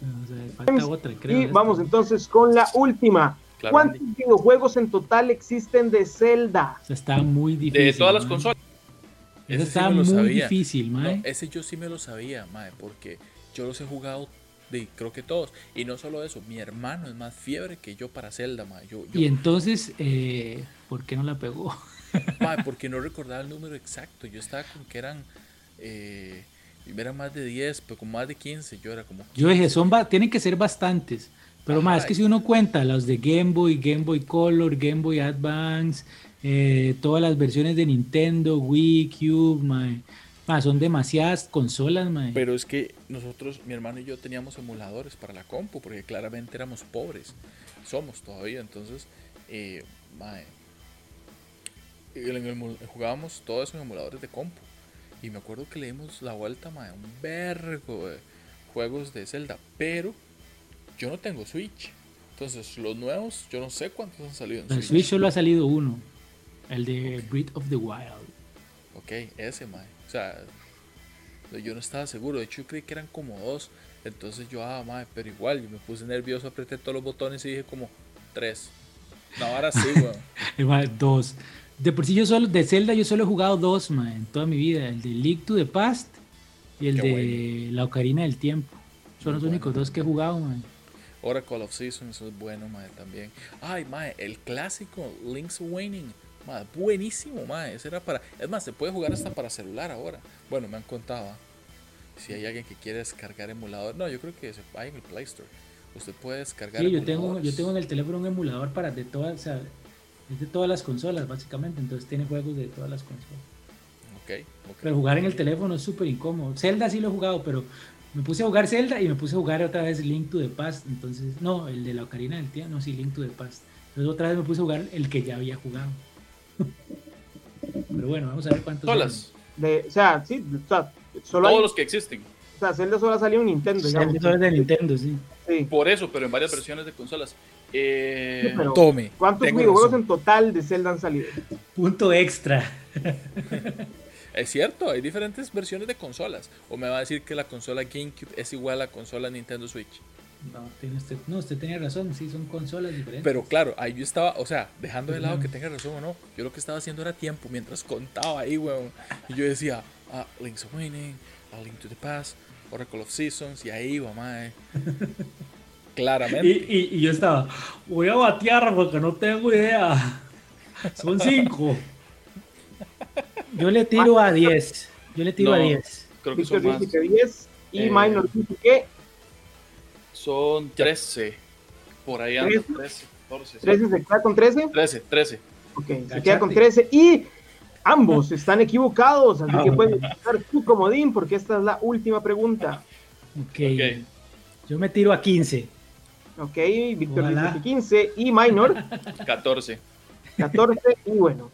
O sea, falta otra, creo. Y de vamos esta. entonces con la última. Claro, ¿Cuántos Andy. videojuegos en total existen de Zelda? O sea, está muy difícil. De todas las consolas. Ese sí está me lo muy sabía. difícil, mae. No, ese yo sí me lo sabía, mae, porque yo los he jugado de creo que todos. Y no solo eso, mi hermano es más fiebre que yo para Zelda, mae. Yo, yo, Y entonces, eh, ¿por qué no la pegó? mae, porque no recordaba el número exacto. Yo estaba con que eran, eh, eran más de 10, pero con más de 15. Yo era como. Yo dije, son tienen que ser bastantes. Pero Ajá. más, es que si uno cuenta los de Game Boy, Game Boy Color, Game Boy Advance, eh, todas las versiones de Nintendo, Wii, Cube, mae. Mae, son demasiadas consolas, mae. Pero es que nosotros, mi hermano y yo teníamos emuladores para la compu, porque claramente éramos pobres. Somos todavía, entonces, eh, Y jugábamos todo eso en emuladores de compu. Y me acuerdo que le dimos la vuelta, mae, un vergo de juegos de Zelda. Pero yo no tengo Switch. Entonces, los nuevos, yo no sé cuántos han salido en En Switch. Switch solo ha salido uno. El de Breath of the Wild. Ok, ese, mae. O sea, yo no estaba seguro. De hecho, yo creí que eran como dos. Entonces yo, ah, mae, pero igual, yo me puse nervioso, apreté todos los botones y dije como tres. No, ahora sí, weón. Dos. De por sí yo solo, de Zelda yo solo he jugado dos, mae, en toda mi vida. El de Link to the Past y el Qué de bueno. La Ocarina del Tiempo. Son los Muy únicos bueno. dos que he jugado, mae. Oracle of Seasons, eso es bueno, mae, también. Ay, mae, el clásico Link's Awakening. Mae, buenísimo, mae. Ese era para. Es más, se puede jugar hasta para celular ahora. Bueno, me han contado. ¿ah? Si hay alguien que quiere descargar emulador. No, yo creo que hay en el Play Store. Usted puede descargar Sí, yo tengo, yo tengo en el teléfono un emulador para de todas, o sea, es de todas las consolas, básicamente. Entonces tiene juegos de todas las consolas. Ok, ok. Pero jugar en el teléfono es súper incómodo. Zelda sí lo he jugado, pero me puse a jugar Zelda y me puse a jugar otra vez Link to the Past. Entonces, no, el de la Ocarina del Tiempo, no, sí, Link to the Past. Entonces otra vez me puse a jugar el que ya había jugado. pero bueno, vamos a ver cuántos. Todas. De, o sea, sí, o sea, solo hay, Todos los que existen. o sea, Zelda solo ha salido en Nintendo. Zelda solo es de Nintendo, sí. Sí. Por eso, pero en varias versiones de consolas. Eh, Sí, Tome. ¿Cuántos videojuegos en total de Zelda han salido? Punto extra. Es cierto, hay diferentes versiones de consolas. O me va a decir que la consola GameCube es igual a la consola Nintendo Switch. No, tiene usted, no, usted tenía razón, sí, son consolas diferentes. Pero claro, ahí yo estaba, o sea, dejando de lado que tenga razón o no, yo lo que estaba haciendo era tiempo mientras contaba ahí, weón. Y yo decía, ah, Link's Awakening, A Link to the Past, Oracle of Seasons, y ahí iba, mae. Claramente. Y, y- y yo estaba, voy a batear porque no tengo idea. Son cinco. Yo le tiro a 10. Yo le tiro No. a 10. creo que son más. dice que 10 y Eh, Minor dice que Son 13. Por ahí anda, 13, 14. sí. 13 se queda con 13. 13, 13. Ok, se queda con 13 y ambos están equivocados, así que puedes usar tu comodín porque esta es la última pregunta. Ok. Ok. Yo me tiro a 15. Ok, Víctor Ojalá. dice que 15 y Minor 14. 14 y bueno.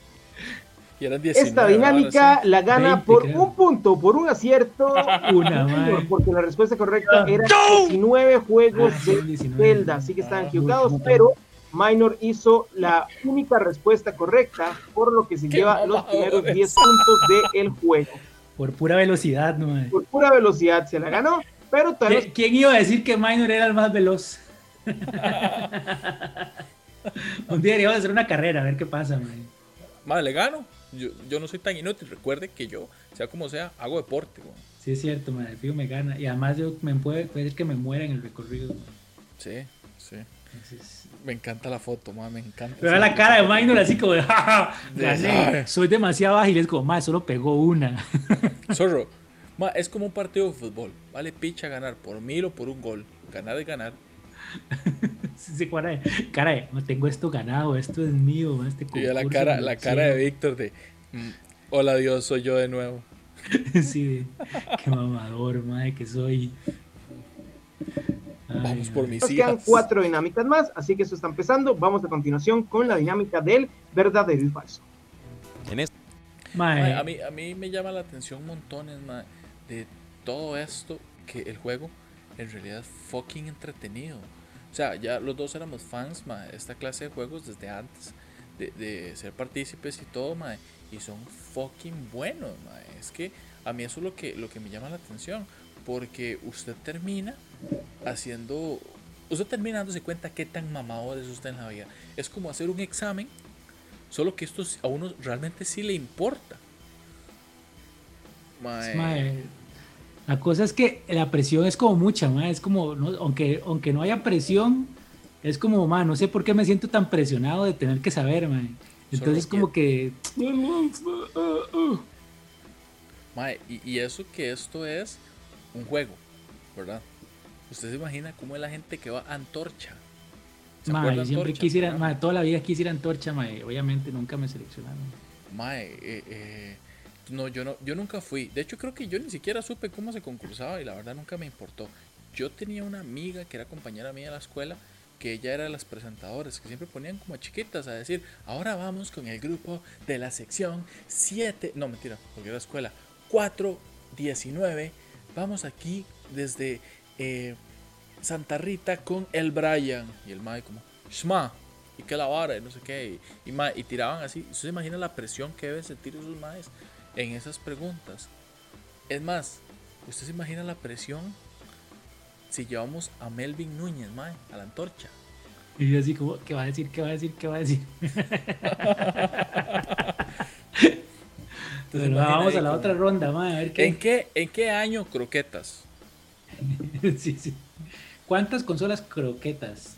Y eran 19. Esta dinámica la gana 20, por creo. un punto, por un acierto. Una, Minor, porque la respuesta correcta era 19 juegos Ah, de son 19. Zelda, así que están Ah, equivocados, pero Minor hizo la única respuesta correcta, por lo que se ¡Qué lleva los primeros 10 puntos del juego. Por pura velocidad, no madre. Por pura velocidad se la ganó, pero todavía ¿Qui- ¿Quién iba a decir que Minor era el más veloz? Un día deberíamos hacer una carrera, a ver qué pasa, madre. sí. Mae, le gano. Yo, yo no soy tan inútil. Recuerde que yo, sea como sea, hago deporte, weón. Sí, es cierto, madre. El fijo me gana. Y además yo me puede, puede que me muera en el recorrido. madre. Sí, sí. Entonces, Me encanta la foto, mae, me encanta. Pero la cara de Minor así como de, "Ja, ja, gané. Soy demasiado ágil. Es como, más solo pegó una. Zorro, ma, es como un partido de fútbol. Vale picha ganar por mil o por un gol. Ganar es ganar. Sí, sí, cara de, cara de, no tengo esto ganado, esto es mío. Este Y ya la concurso cara, la cara de hicieron". Víctor de mm, Hola Dios, soy yo de nuevo. sí, de, qué mamador, madre, que soy. Ay, Vamos por mis nos quedan cuatro dinámicas más, así que eso está empezando. Vamos a continuación con la dinámica del verdadero y falso. Mae, Ma, a, mí, a mí me llama la atención montones ma, de todo esto que el juego en realidad es fucking entretenido. O sea, ya los dos éramos fans ma, de esta clase de juegos desde antes de, de ser partícipes y todo, ma, y son fucking buenos. ma. Es que a mí eso es lo que, lo que me llama la atención, porque usted termina haciendo, usted termina dándose cuenta qué tan mamado es usted en la vida. Es como hacer un examen Solo que esto a uno realmente sí le importa. Mae, la cosa es que la presión es como mucha, mae, es como, no, aunque, aunque no haya presión, es como, mae, no sé por qué me siento tan presionado de tener que saber, mae. Entonces como que... mae, y, y eso que esto es un juego, ¿verdad? Usted se imagina cómo es la gente que va a Antorcha. ¿Se Mae, siempre Antorcha? quisiera, mae, toda la vida quisiera antorcha, mae, obviamente nunca me seleccionaron. Mae, eh, eh, no, yo no, yo nunca fui. De hecho, creo que yo ni siquiera supe cómo se concursaba y la verdad nunca me importó. Yo tenía una amiga que era compañera mía de la escuela que ella era de las presentadoras, que siempre ponían como chiquitas a decir, ahora vamos con el grupo de la sección 7, no mentira, porque era escuela, 419, vamos aquí desde eh, Santa Rita con el Brian. Y el Mae como, Shma, y que la vara, y no sé qué, y, y, tiraban así. ¿Usted se imagina la presión que deben sentir esos maes en esas preguntas? Es más, ¿usted se imagina la presión si llevamos a Melvin Núñez, mae, a la antorcha? Y yo así como, ¿qué va a decir? ¿Qué va a decir? ¿Qué va a decir? Entonces, vamos a la otra ronda, ma, a ver qué. ¿En qué, ¿En qué año croquetas? sí, sí. ¿Cuántas consolas croquetas?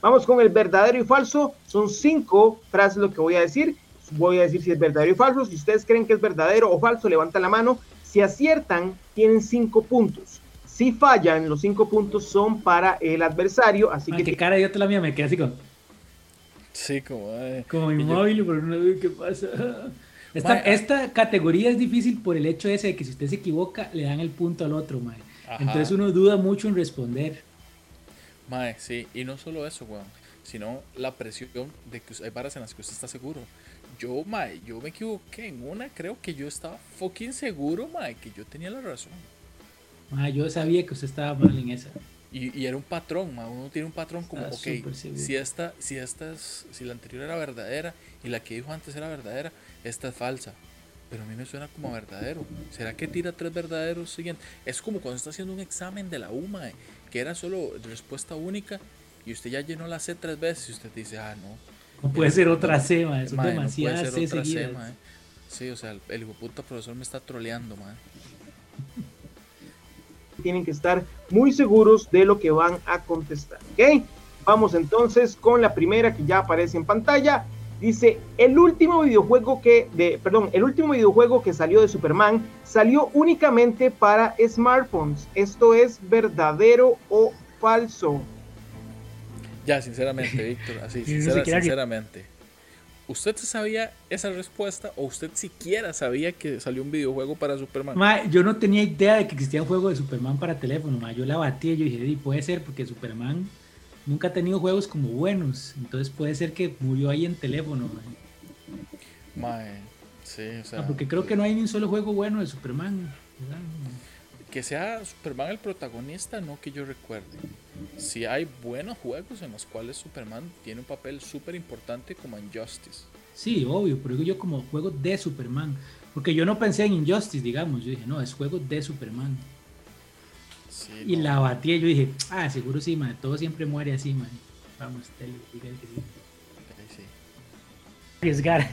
Vamos con el verdadero y falso. Son cinco frases lo que voy a decir. Voy a decir si es verdadero y falso. Si ustedes creen que es verdadero o falso, levantan la mano. Si aciertan, tienen cinco puntos. Si fallan, los cinco puntos son para el adversario. Así que qué cara de la mía, me quedé así como, Sí, como... eh, como y yo- inmóvil, pero no sé qué pasa. Esta, ah. esta categoría es difícil por el hecho ese de que si usted se equivoca, le dan el punto al otro, mae. Entonces uno duda mucho en responder. Mae, sí, y no solo eso, weón, sino la presión de que hay varas en las que usted está seguro. Yo, mae, yo me equivoqué en una, creo que yo estaba fucking seguro, mae, que yo tenía la razón. Ma, yo sabía que usted estaba mal en esa. Y, y era un patrón, mae, uno tiene un patrón como, Está ok, si esta, si esta es, si la anterior era verdadera y la que dijo antes era verdadera, esta es falsa. Pero a mí me suena como verdadero. ¿Será que tira tres verdaderos siguientes? Es como cuando está haciendo un examen de la U, mae, que era solo respuesta única y usted ya llenó la C tres veces y usted dice, ah, no, No puede ser otra C, ma. Son Mae, no puede ser C otra C, seguidas. mae. Sí, o sea, el, el puta profesor me está troleando, mae. tienen que estar muy seguros de lo que van a contestar. ¿Ok? Vamos entonces con la primera que ya aparece en pantalla. Dice, el último videojuego que, de, perdón, el último videojuego que salió de Superman salió únicamente para smartphones. ¿Esto es verdadero o falso? Ya, sinceramente, Víctor, así, sincera- sinceramente. ¿Usted sabía esa respuesta o usted siquiera sabía que salió un videojuego para Superman? Ma, yo no tenía idea de que existía un juego de Superman para teléfono, ma. Yo la batí y yo dije, "Di, puede ser porque Superman nunca ha tenido juegos como buenos. Entonces puede ser que murió ahí en teléfono, ma. Mae, sí, o sea, Ah, porque creo que no hay ni un solo juego bueno de Superman. ¿verdad? Que sea Superman el protagonista, no que yo recuerde. Si hay buenos juegos en los cuales Superman tiene un papel súper importante como en Justice. Sí, obvio, pero digo yo como juego de Superman. Porque yo no pensé en Injustice, digamos. Yo dije, no, es juego de Superman. Sí, Y no. la batí y yo dije, ah, seguro sí, man. Todo siempre muere así, man. Vamos, tele, dígale que sí. Arriesgar.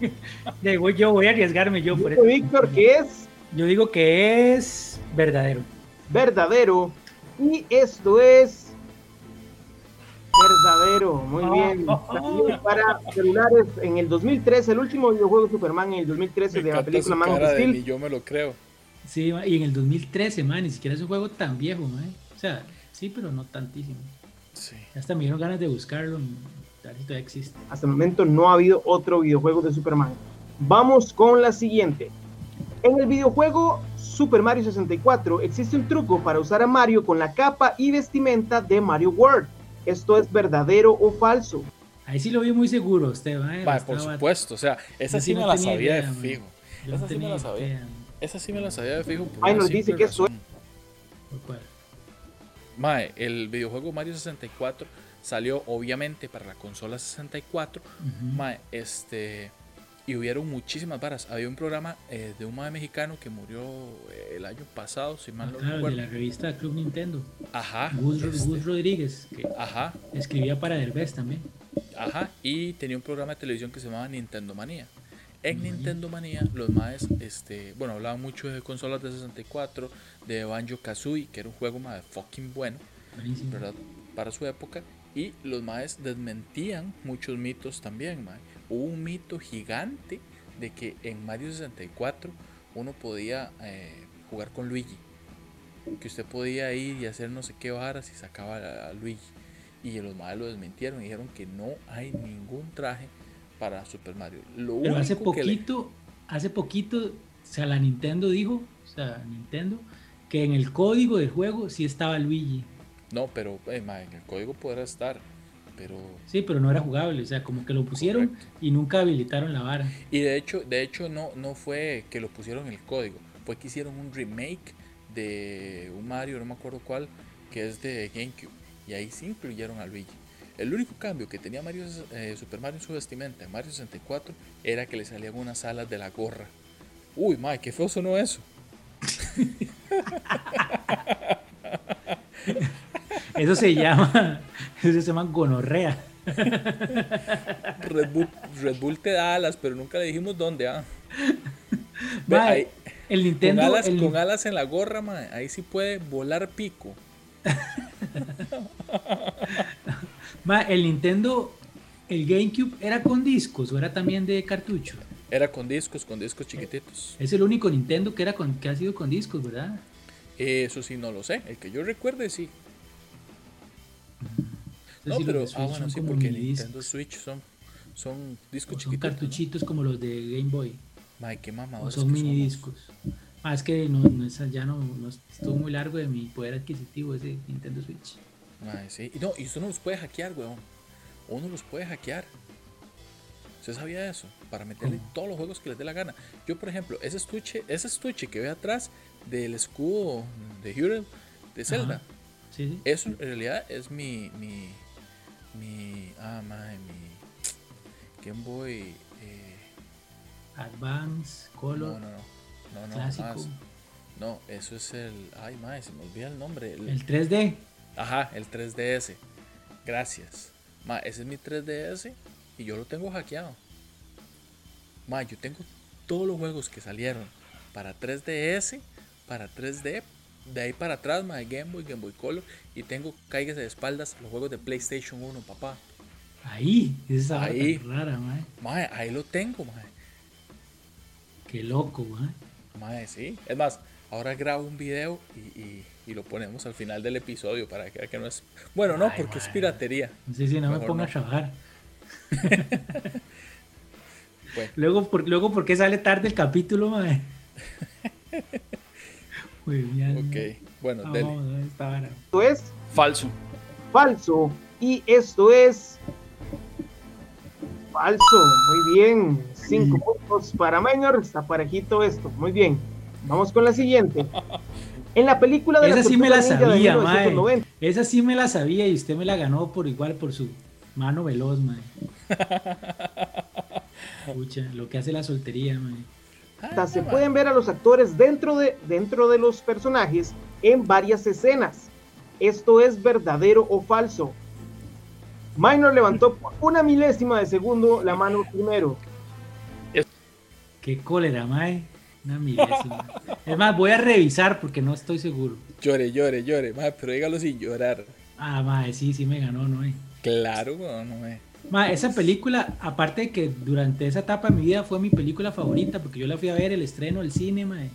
Yo voy a arriesgarme yo por eso. Víctor que es Yo digo que es verdadero. verdadero y esto es verdadero. Muy bien. Salió para celulares en el 2013, el último videojuego de Superman en el 2013 Me de la película Man of Steel. yo me lo creo. Sí, y en el 2013, man, ni siquiera es un juego tan viejo, man. O sea, sí, pero no tantísimo. Sí. Hasta me dieron ganas de buscarlo. Si todavía existe. Hasta el momento no ha habido otro videojuego de Superman. Vamos con la siguiente. En el videojuego Super Mario 64 existe un truco para usar a Mario con la capa y vestimenta de Mario World. ¿Esto es verdadero o falso? Ahí sí lo vi muy seguro, usted, man. Mae, Estaba- por supuesto, o sea, esa sí me la sabía de fijo. esa sí me la sabía. Esa sí me la sabía de fijo. Ay, nos dice que. ¿Por cuál? Mae, el videojuego Mario 64 salió obviamente para la consola 64. Ujú. Mae, este. Y hubieron muchísimas varas. Había un programa eh, de un mae mexicano que murió eh, el año pasado, si mal Ah, no claro, de recuerdo. la revista Club Nintendo. Ajá. Gus, este, Gus Rodríguez, que Ajá. escribía para Derbez también. Ajá, y tenía un programa de televisión que se llamaba Nintendo Manía. En Ujú. Nintendo Manía, los maes, este, bueno, hablaban mucho de consolas de 64, de Banjo Kazooie, que era un juego más fucking bueno, Buenísimo. ¿verdad? Para su época. Y los maes desmentían muchos mitos también, mae. Hubo un mito gigante de que en Mario 64 uno podía eh, jugar con Luigi. Que usted podía ir y hacer no sé qué varas y sacaba a, a Luigi. Y los maes lo desmintieron y dijeron que no hay ningún traje para Super Mario. Lo Pero hace le- poquito, hace poquito, o sea, la Nintendo dijo, o sea, Nintendo, que en el código del juego sí estaba Luigi. No, pero eh, en el código podrá estar. Pero. Sí, pero no era jugable, o sea, como que lo pusieron Correcto. y nunca habilitaron la vara. Y de hecho, de hecho no, no fue que lo pusieron en el código. Fue que hicieron un remake de un Mario, no me acuerdo cuál, que es de GameCube. Y ahí sí incluyeron a Luigi. El único cambio que tenía Mario, eh, Super Mario en su vestimenta en Mario 64 era que le salían unas alas de la gorra. Uy, mae, qué feo sonó eso. Eso se llama, eso se llama gonorrea. Red Bull, Red Bull te da alas, pero nunca le dijimos dónde. Ah. Ve, Mae, ahí- el con, Nintendo, alas, el- con alas en la gorra, mae, ahí sí puede volar pico. mae, el Nintendo, el GameCube era con discos o era también de cartucho. Era con discos, con discos chiquititos. Es el único Nintendo que era con, que ha sido con discos, ¿verdad? Eso sí, no lo sé. El que yo recuerde, sí. sé No, pero, ah, bueno, sí, porque Nintendo Switch son, son discos son chiquitos. cartuchitos como los de Game Boy, Mae, qué o son mini discos. Ah, es que no, no es- ya no, no estuvo muy largo de mi poder adquisitivo ese Nintendo Switch. Mae, sí. Y no, y usted no los puede hackear, weón. Uno los puede hackear. ¿Usted sabía eso? Para meterle ¿Cómo? todos los juegos que les dé la gana. Yo, por ejemplo, ese estuche, ese estuche que ve atrás del escudo de Hyrule de Zelda. Sí, sí. Eso en realidad es mi. mi. Mi. Ah, mae, mi. Game Boy. eh, Advance, no, Color, no, no. No, no, Clásico. ah, es- no, eso es el. Ay, mae, se me olvida el nombre. el- el 3D. Ajá, el 3DS. Gracias. Ma, ese es mi 3DS y yo lo tengo hackeado. Ma, yo tengo todos los juegos que salieron para 3DS, para 3D, de ahí para atrás, ma, de Game Boy, Game Boy Color y tengo caigas de espaldas los juegos de PlayStation 1, papá. Ahí, esa Ahí. rara, mae. Ma, ahí lo tengo, ma. Qué loco, mae. Ma, sí. Es más, ahora grabo un video y, y- y lo ponemos al final del episodio para que, que no es... Bueno, no, Ay, porque es piratería. Sé si no me ponga no. a trabajar. Bueno. Luego, por, luego, ¿por qué sale tarde el capítulo, mae? Muy bien. Ok, bueno, dele. Esta vara. Esto es Falso. falso. Y esto es falso. Muy bien. Cinco puntos para Minor. Está parejito esto. Muy bien. Vamos con la siguiente. En la película de Esa la sí me la sabía, mae. 1990, Esa sí me la sabía y usted me la ganó por igual por su mano veloz, mae. Escucha, lo que hace la soltería, mae. Ah, se ma. pueden ver a los actores dentro de, dentro de los personajes en varias escenas. ¿Esto es verdadero o falso? Minor levantó por una milésima de segundo la mano primero. Qué cólera, mae. Una milésima. Es más, voy a revisar porque no estoy seguro. Llore, llore, llore, ma, pero dígalo sin llorar. Ah, mae, sí, sí me ganó, ¿no? eh? Claro, weón, no me. Ma, esa película, aparte de que durante esa etapa de mi vida fue mi película favorita, porque yo la fui a ver el estreno al cine, mae.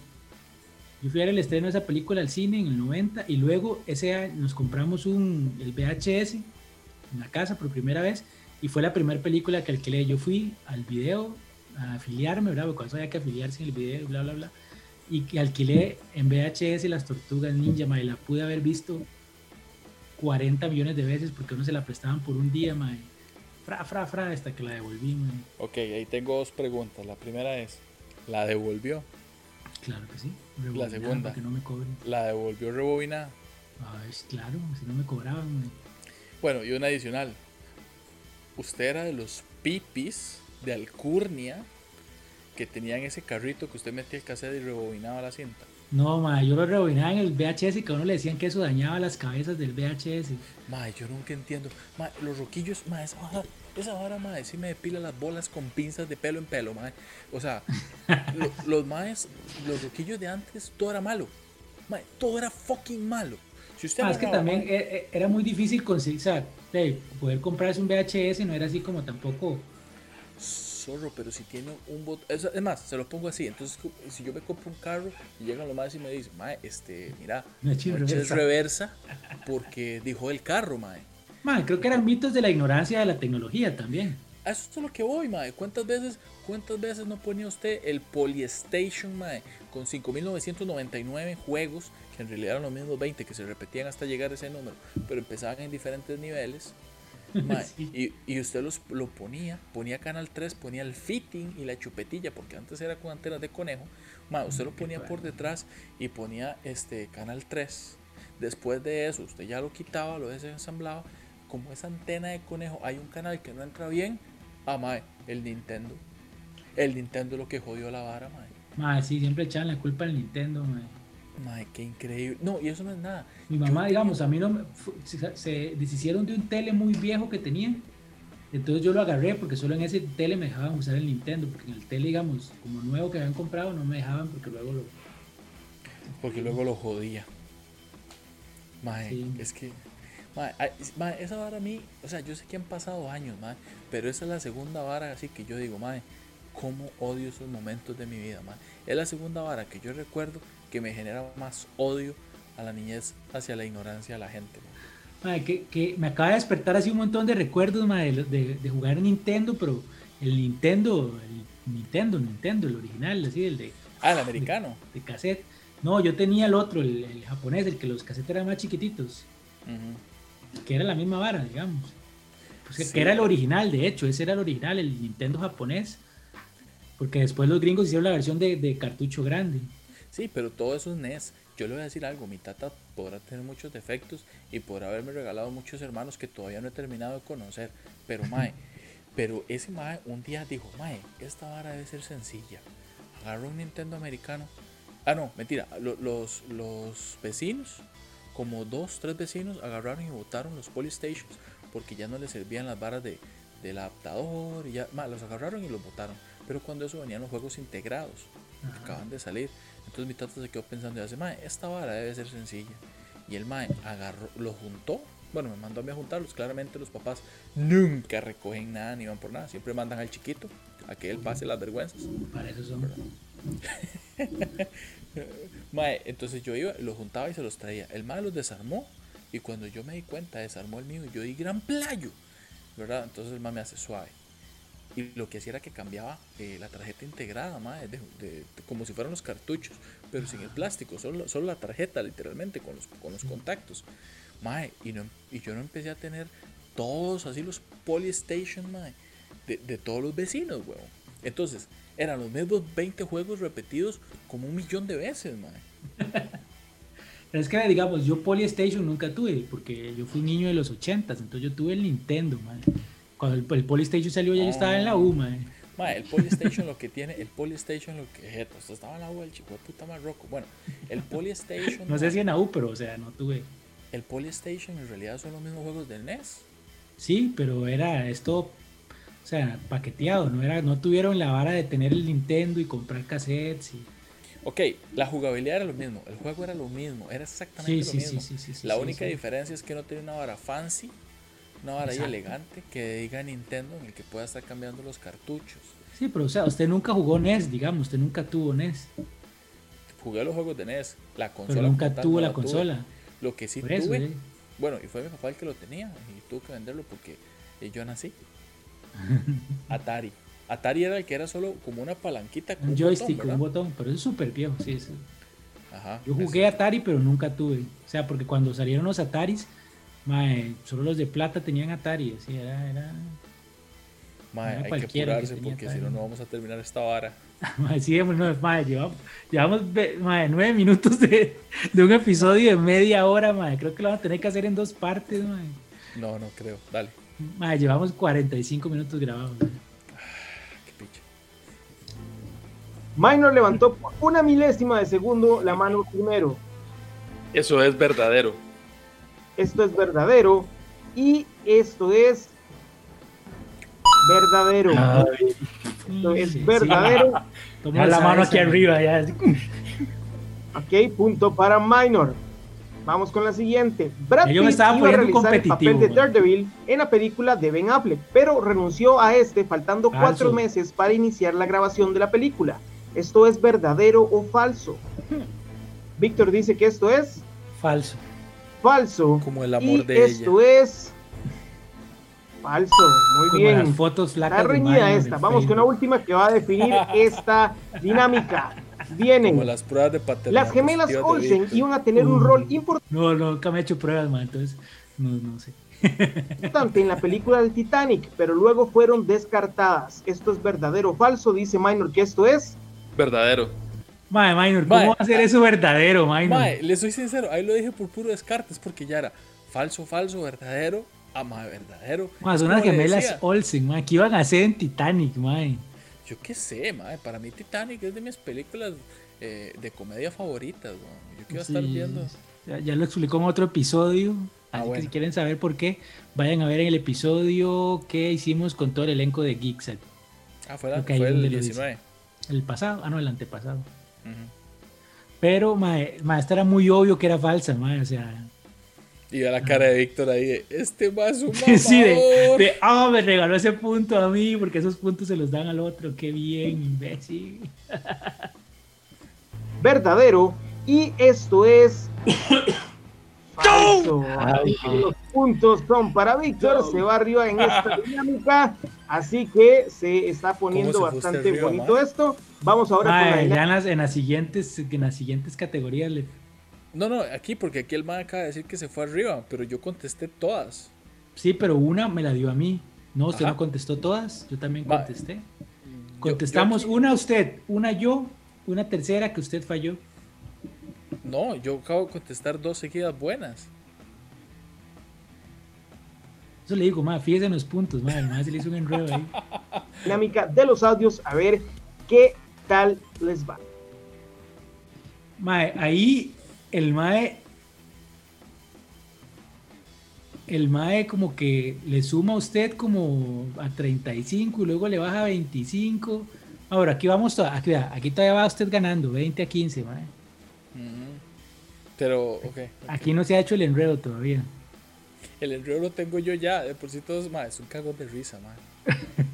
Yo fui a ver el estreno de esa película al cine en el 90 y luego ese año nos compramos un, el VHS en la casa por primera vez y fue la primera película que alquilé. Yo fui al video a afiliarme, ¿verdad? Porque había que afiliarse en el video, bla, bla, bla. Y alquilé en VHS las tortugas ninja, mae. La pude haber visto 40 millones de veces porque no se la prestaban por un día, mae. Fra, fra, fra, hasta que la devolví, mae. Ok, ahí tengo dos preguntas. La primera es, ¿la devolvió? Claro que sí. La Rebobinada segunda. para que no me cobren. ¿La devolvió rebobinada? Ah, es claro, si no me cobraban, mae. Bueno, y una adicional. Usted era de los pipis de Alcurnia que tenían ese carrito que usted metía el cassette y rebobinaba la cinta. No, mae, yo lo rebobinaba en el VHS y que a uno le decían que eso dañaba las cabezas del VHS. Mae, yo nunca entiendo. Mae, los roquillos, mae, esa vara, esa vara, mae, sí me depila las bolas con pinzas de pelo en pelo, mae. O sea, lo- los maes, los roquillos de antes, todo era malo. Mae, todo era fucking malo. Si usted Ah, es que también eh, eh, era muy difícil conseguir, o sea, poder comprarse un VHS no era así como tampoco. Zorro, pero si tiene un botón. Es, es más, se lo pongo así. Entonces, si yo me compro un carro y llegan los maes y me dicen, mae, este, mira, No eches reversa". reversa porque dijo el carro, mae. Mae, creo que eran mitos de la ignorancia de la tecnología también. eso es lo que voy, mae. ¿Cuántas veces, cuántas veces no ponía usted el Polystation, mae, con 5.999 juegos, que en realidad eran los mismos 20 que se repetían hasta llegar a ese número, pero empezaban en diferentes niveles? Sí. y, y usted los, lo ponía, ponía Canal 3, ponía el fitting y la chupetilla, porque antes era con antenas de conejo. mae, usted lo ponía por detrás y ponía este Canal 3. Después de eso, usted ya lo quitaba, lo desensamblaba. Como esa antena de conejo, hay un canal que no entra bien. Ah, mae, el Nintendo. El Nintendo es lo que jodió la vara, mae. Mae, sí, siempre echaban la culpa al Nintendo, mae. Mae, qué increíble. No, y eso no es nada. Mi mamá, digamos, a mí no se, se deshicieron de un tele muy viejo que tenían. Entonces yo lo agarré porque solo en ese tele me dejaban usar el Nintendo. Porque en el tele, digamos, como nuevo que habían comprado, no me dejaban porque luego lo. Porque luego lo jodía. Mae, Sí. es que. Es- mae, esa vara a mí. O sea, yo sé que han pasado años, mae. Pero esa es la segunda vara así que yo digo, mae. Cómo odio esos momentos de mi vida, mae. Es la segunda vara que yo recuerdo que me genera más odio a la niñez hacia la ignorancia de la gente, que, que me acaba de despertar así un montón de recuerdos de, de, de jugar Nintendo, pero el Nintendo, el Nintendo, Nintendo, el original, así, el de, Ah, el americano. de cassette. No, yo tenía el otro, el, el japonés, el que los cassettes eran más chiquititos, que era la misma vara, digamos. Pues que, Sí. que era el original, de hecho, ese era el original, el Nintendo japonés. Porque después los gringos hicieron la versión de, de cartucho grande. Sí, pero todo eso es NES. Yo le voy a decir algo, mi tata podrá tener muchos defectos y podrá haberme regalado muchos hermanos que todavía no he terminado de conocer. Pero mae, pero ese mae un día dijo, mae, esta vara debe ser sencilla. Agarró un Nintendo americano. Ah, no, mentira. lo- los, los vecinos, como dos, tres vecinos, agarraron y botaron los Polystations porque ya no les servían las varas de, del adaptador y ya, mae, los agarraron y los botaron. Pero cuando eso venían los juegos integrados que acaban de salir. Entonces mi tata se quedó pensando y hace, mae, esta vara debe ser sencilla. Y el mae agarró, los juntó. Bueno, me mandó a mí a juntarlos. Claramente los papás nunca recogen nada ni van por nada. Siempre mandan al chiquito a que él pase las vergüenzas. Para eso son. Mae, entonces yo iba, los juntaba y se los traía. El mae los desarmó. Y cuando yo me di cuenta, desarmó el mío y yo di gran playo. ¿Verdad? Entonces el mae me hace suave. Y lo que hacía era que cambiaba eh, la tarjeta integrada, mae, de- de- de- como si fueran los cartuchos, pero sin el plástico, solo, solo la tarjeta, literalmente, con los, con los contactos. Mae, y, no, y yo no empecé a tener todos así los Polystation, mae, de, de todos los vecinos, weón. Entonces, eran los mismos 20 juegos repetidos como un millón de veces, mae. Pero es que, digamos, yo Polystation nunca tuve, porque yo fui niño de los 80 entonces yo tuve el Nintendo, man. Cuando el, el Polystation salió ya yo estaba en la U, man. Mae, el Polystation lo que tiene, el Polystation lo que usted estaba en la U, el chico de puta más roco. Bueno, el Polystation. No sé si en la U, pero, o sea, no tuve. El Polystation en realidad son los mismos juegos del NES. Sí, pero era esto, o sea, paqueteado, no era, no tuvieron la vara de tener el Nintendo y comprar cassettes y... Ok, la jugabilidad era lo mismo, el juego era lo mismo, era exactamente Sí, lo sí, mismo. sí, sí, sí, la única diferencia es que no tiene una vara fancy, una Exacto. elegante que diga Nintendo en el que pueda estar cambiando los cartuchos. Sí, pero, o sea, usted nunca jugó NES, digamos, usted nunca tuvo NES, Jugué los juegos de NES, la consola. pero nunca tuvo no la consola. Lo que sí eso, tuve, bueno, y fue mi papá el que lo tenía y tuvo que venderlo porque eh, yo nací. Atari. Atari era el que era solo como una palanquita con Un un joystick botón, un botón, pero eso es súper viejo, sí. sí. Ajá, Yo jugué Atari, pero nunca tuve. O sea, porque cuando salieron los Ataris, mae, solo los de plata tenían Atari. Así era, era... Mae, era hay que apurarse porque si no, no vamos a terminar esta vara. Mae, sí, no, mae, llevamos, llevamos mae, nueve minutos de, de un episodio de media hora, mae. Creo que lo vamos a tener que hacer en dos partes, mae. No, no creo. Dale. Mae, llevamos 45 minutos grabados. mae. Qué picha. Minor levantó por una milésima de segundo la mano primero. Eso es verdadero. Esto es verdadero y esto es verdadero. Esto es Sí, verdadero. Toma Ya la mano aquí arriba, ya. Ok, punto para Minor. Vamos con la siguiente. Brad Ya yo me Pitt estaba iba a realizar el papel de man. Daredevil en la película de Ben Affleck, pero renunció a este faltando Falso. cuatro meses para iniciar la grabación de la película. ¿Esto es verdadero o falso? Víctor dice que esto es Falso. Falso. Como el amor y de esto es Falso, muy Como bien. las fotos Está reñida esta. Vamos con la última que va a definir esta dinámica. Vienen Como las pruebas de paternidad. las gemelas Olsen iban a tener un rol importante No, no, nunca me he hecho pruebas, man, entonces no, no sé. en la película del Titanic, pero luego fueron descartadas. ¿Esto es verdadero o falso? Dice Minor que esto es. Verdadero. Mae, Minor, ¿cómo va a ser eso verdadero, Minor? Mae, le soy sincero, ahí lo dije por puro descarte, es porque ya era falso, falso, verdadero, ah, mae, verdadero. Mae, son las gemelas Olsen, mae, ¿qué iban a hacer en Titanic, mae? Yo qué sé, mae, para mí Titanic es de mis películas eh, de comedia favoritas, mae. Yo quiero estar Sí, viendo. Ya, ya lo explicó en otro episodio. Ah, Así que si quieren saber por qué, vayan a ver en el episodio que hicimos con todo el elenco de Geeks, el, Ah, fue, la- fue el donde lo dice. 19. el pasado, ah no, el antepasado. Pero, mae, mae, esta era muy obvio que era falsa, mae, o sea, Y ve la cara de Víctor ahí de, este más un sí, de, mamador". de, ah, me regaló ese punto a mí, porque esos puntos se los dan al otro, qué bien, imbécil. verdadero y esto es falso. Los puntos son para Víctor, se va arriba en esta dinámica, así que se está poniendo ¿Cómo se fue bastante bonito man? Vamos ahora con la Mae, dinámica. ya en las, en las siguientes, en las siguientes categorías le No, no, aquí, porque aquí el man acaba de decir que se fue arriba, pero yo contesté todas. Sí, pero una me la dio a mí. No, usted Ajá. no contestó todas. Yo también contesté. Yo- Contestamos yo aquí- una usted, una yo, una tercera que usted falló. No, yo acabo de contestar dos seguidas buenas. Eso le digo, más fíjese en los puntos, madre. Más se le hizo un enredo ahí. dinámica de los audios, a ver qué tal les va. Mae, ahí el mae. El mae como que le suma a usted como a 35 y luego le baja a 25. Ahora, aquí vamos, aquí, aquí todavía va usted ganando, 20 a 15, mae. Pero, ok. ok. Aquí no se ha hecho el enredo todavía. El enredo lo tengo yo ya, de por sí todos, ma, es un cagón de risa, ma.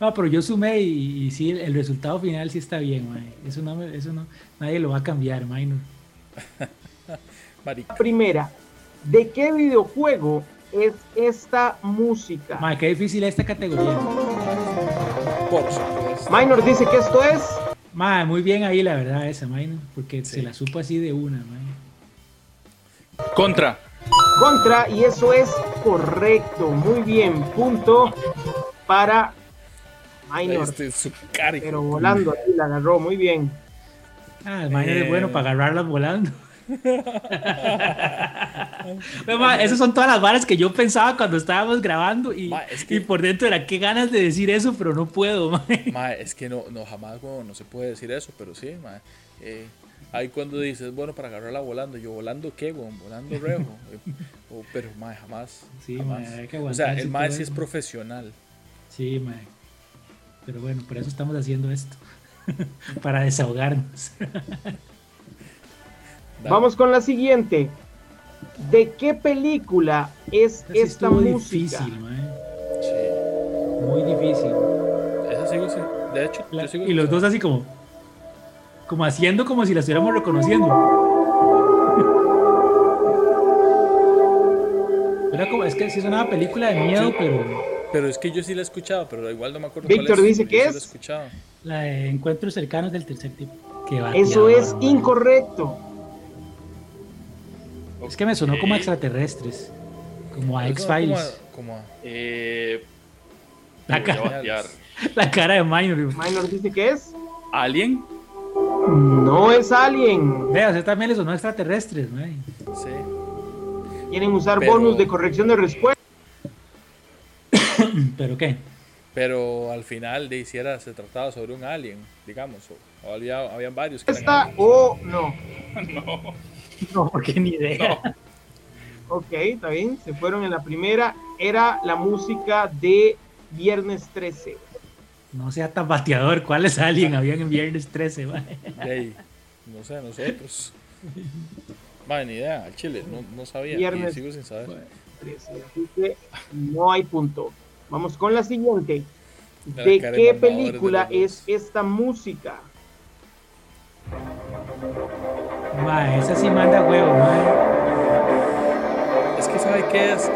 No, pero yo sumé y, y sí, el, el resultado final sí está bien, mae. Eso no, me- eso no, nadie lo va a cambiar, mae. no. Marica. Primera, ¿de qué videojuego es esta música? Mae, qué difícil esta categoría. Por supuesto. Minor dice que esto es Mae, muy bien ahí la verdad esa, ¿no? porque Sí. se la supo así de una, mae. Contra. contra y eso es correcto. Muy bien, punto para Minor. Este su. Pero volando ahí la agarró, muy bien. Ah, el minor es bueno para agarrarlas volando. Mae, esas son todas las varas que yo pensaba cuando estábamos grabando y, Mae, es que- y por dentro era qué ganas de decir eso, pero no puedo, mae. Ma, es que no, no jamás, no se puede decir eso, pero sí, ma. Eh, ahí cuando dices, bueno, para agarrarla volando, yo volando qué, weón, volando rejo. Eh, o- pero, ma, jamás. Sí, jamás. ma, hay que o sea, el ma todo sí es profesional. Sí, mae. Pero bueno, por eso estamos haciendo esto. para desahogarnos. Vamos con la siguiente. ¿De qué película es Esa sí esta música? difícil, mae. Sí. Muy difícil. Esa sigo sin- De hecho, La- yo sigo y los dos así como como haciendo como si la estuviéramos reconociendo. Era como, es que sí es una película de miedo, pero Pero es que yo sí la he escuchado, pero igual no me acuerdo Víctor cuál es. dice que sí es- la de encuentros cercanos del tercer tipo. Qué Eso es incorrecto. Es que me sonó como a extraterrestres, como a como- X-Files. Como, a- Eh, La, a cara, la cara de Minor. Minor dice que es. Alien. No es Alien. Vea, usted también le sonó a extraterrestres, mae. sí. Quieren usar Pero- bonus de corrección de respuesta. ¿Pero qué? Pero al final de hiciera se trataba sobre un alien, digamos, o, o había, habían varios que ¿Esta o no? No, porque ni idea. Ok, está bien. Se fueron en la primera. Era la música de Viernes 13. No sea tan bateador. ¿Cuáles alguien habían en viernes 13, mae? De ahí, no sé, nosotros. Madre, ni idea, al chile, no, no sabía. Viernes. Y sigo sin saber. 13. Así que no hay punto. Vamos con la siguiente. La ¿De de qué de película dos. es esta música? Mae, esa sí manda huevo, mae. Es que, ¿sabe qué es?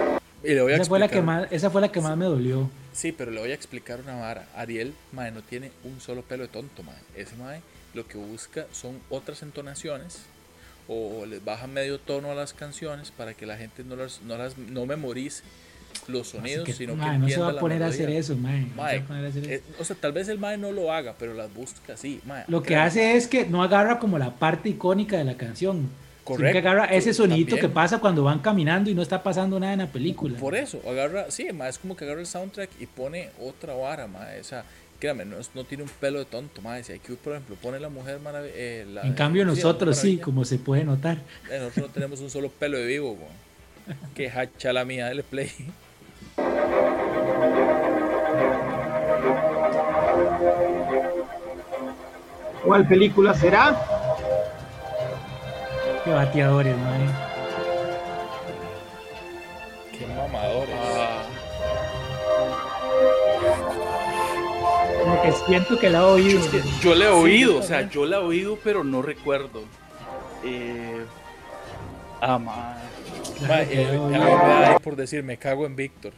Y le voy a Esa fue, la que más, esa fue la que más me dolió. Sí, pero le voy a explicar una vara. Ariel, mae, no tiene un solo pelo de tonto, mae. Ese mae lo que busca son otras entonaciones o les baja medio tono a las canciones para que la gente no las no, las, no memorice los sonidos, que, sino mae, que no se va a poner a hacer eso, mae. No se va Mae, a poner a hacer eso. eh, o sea, tal vez el mae no lo haga, pero las busca así, mae. Lo que hace es que no agarra como la parte icónica de la canción. Sino Correcto, que agarra ese también. que pasa cuando van caminando y no está pasando nada en la película. Por eso, agarra, sí, mae, es como que agarra el soundtrack y pone otra vara, mae. O sea, créame, no, no tiene un pelo de tonto, mae. Si aquí, por ejemplo, pone la mujer maravillosa. Eh, la- en cambio sí, nosotros sí, Maravilla. como se puede notar. Eh, Nosotros no tenemos un solo pelo de vivo, weón. Que hacha la mía, dale play. ¿Cuál película será? Qué bateadores, mae. Qué mamadores. Ah, Como que siento que la he oído. que yo le he oído, o sea, yo la he oído, pero no recuerdo. Eh, ah, man. Claro Mae, que eh, la ahí por decir, me cago en Víctor.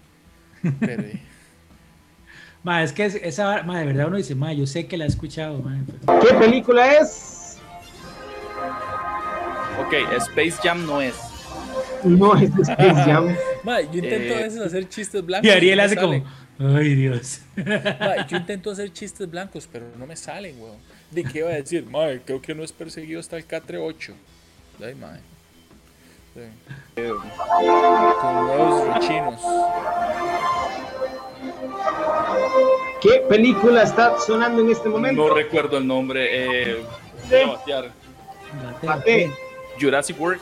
Pero, eh, Ma, es que es- esa, ma, de verdad uno dice, ma, yo sé que la he escuchado, ma, pero- ¿Qué película es? Ok, Space Jam no es. No es Space Jam. mae, yo intento Eh, a veces hacer chistes blancos. Y Ariel hace como, ay Dios. Mae, yo intento hacer chistes blancos, pero no me salen, weón. ¿De qué iba a decir? Mae, creo que no es perseguido hasta el Catre 8. Ay, mae. Sí. Con nuevos rechinos. ¿Qué película está sonando en este momento? No recuerdo el nombre. Eh, batear. Bate. Jurassic World.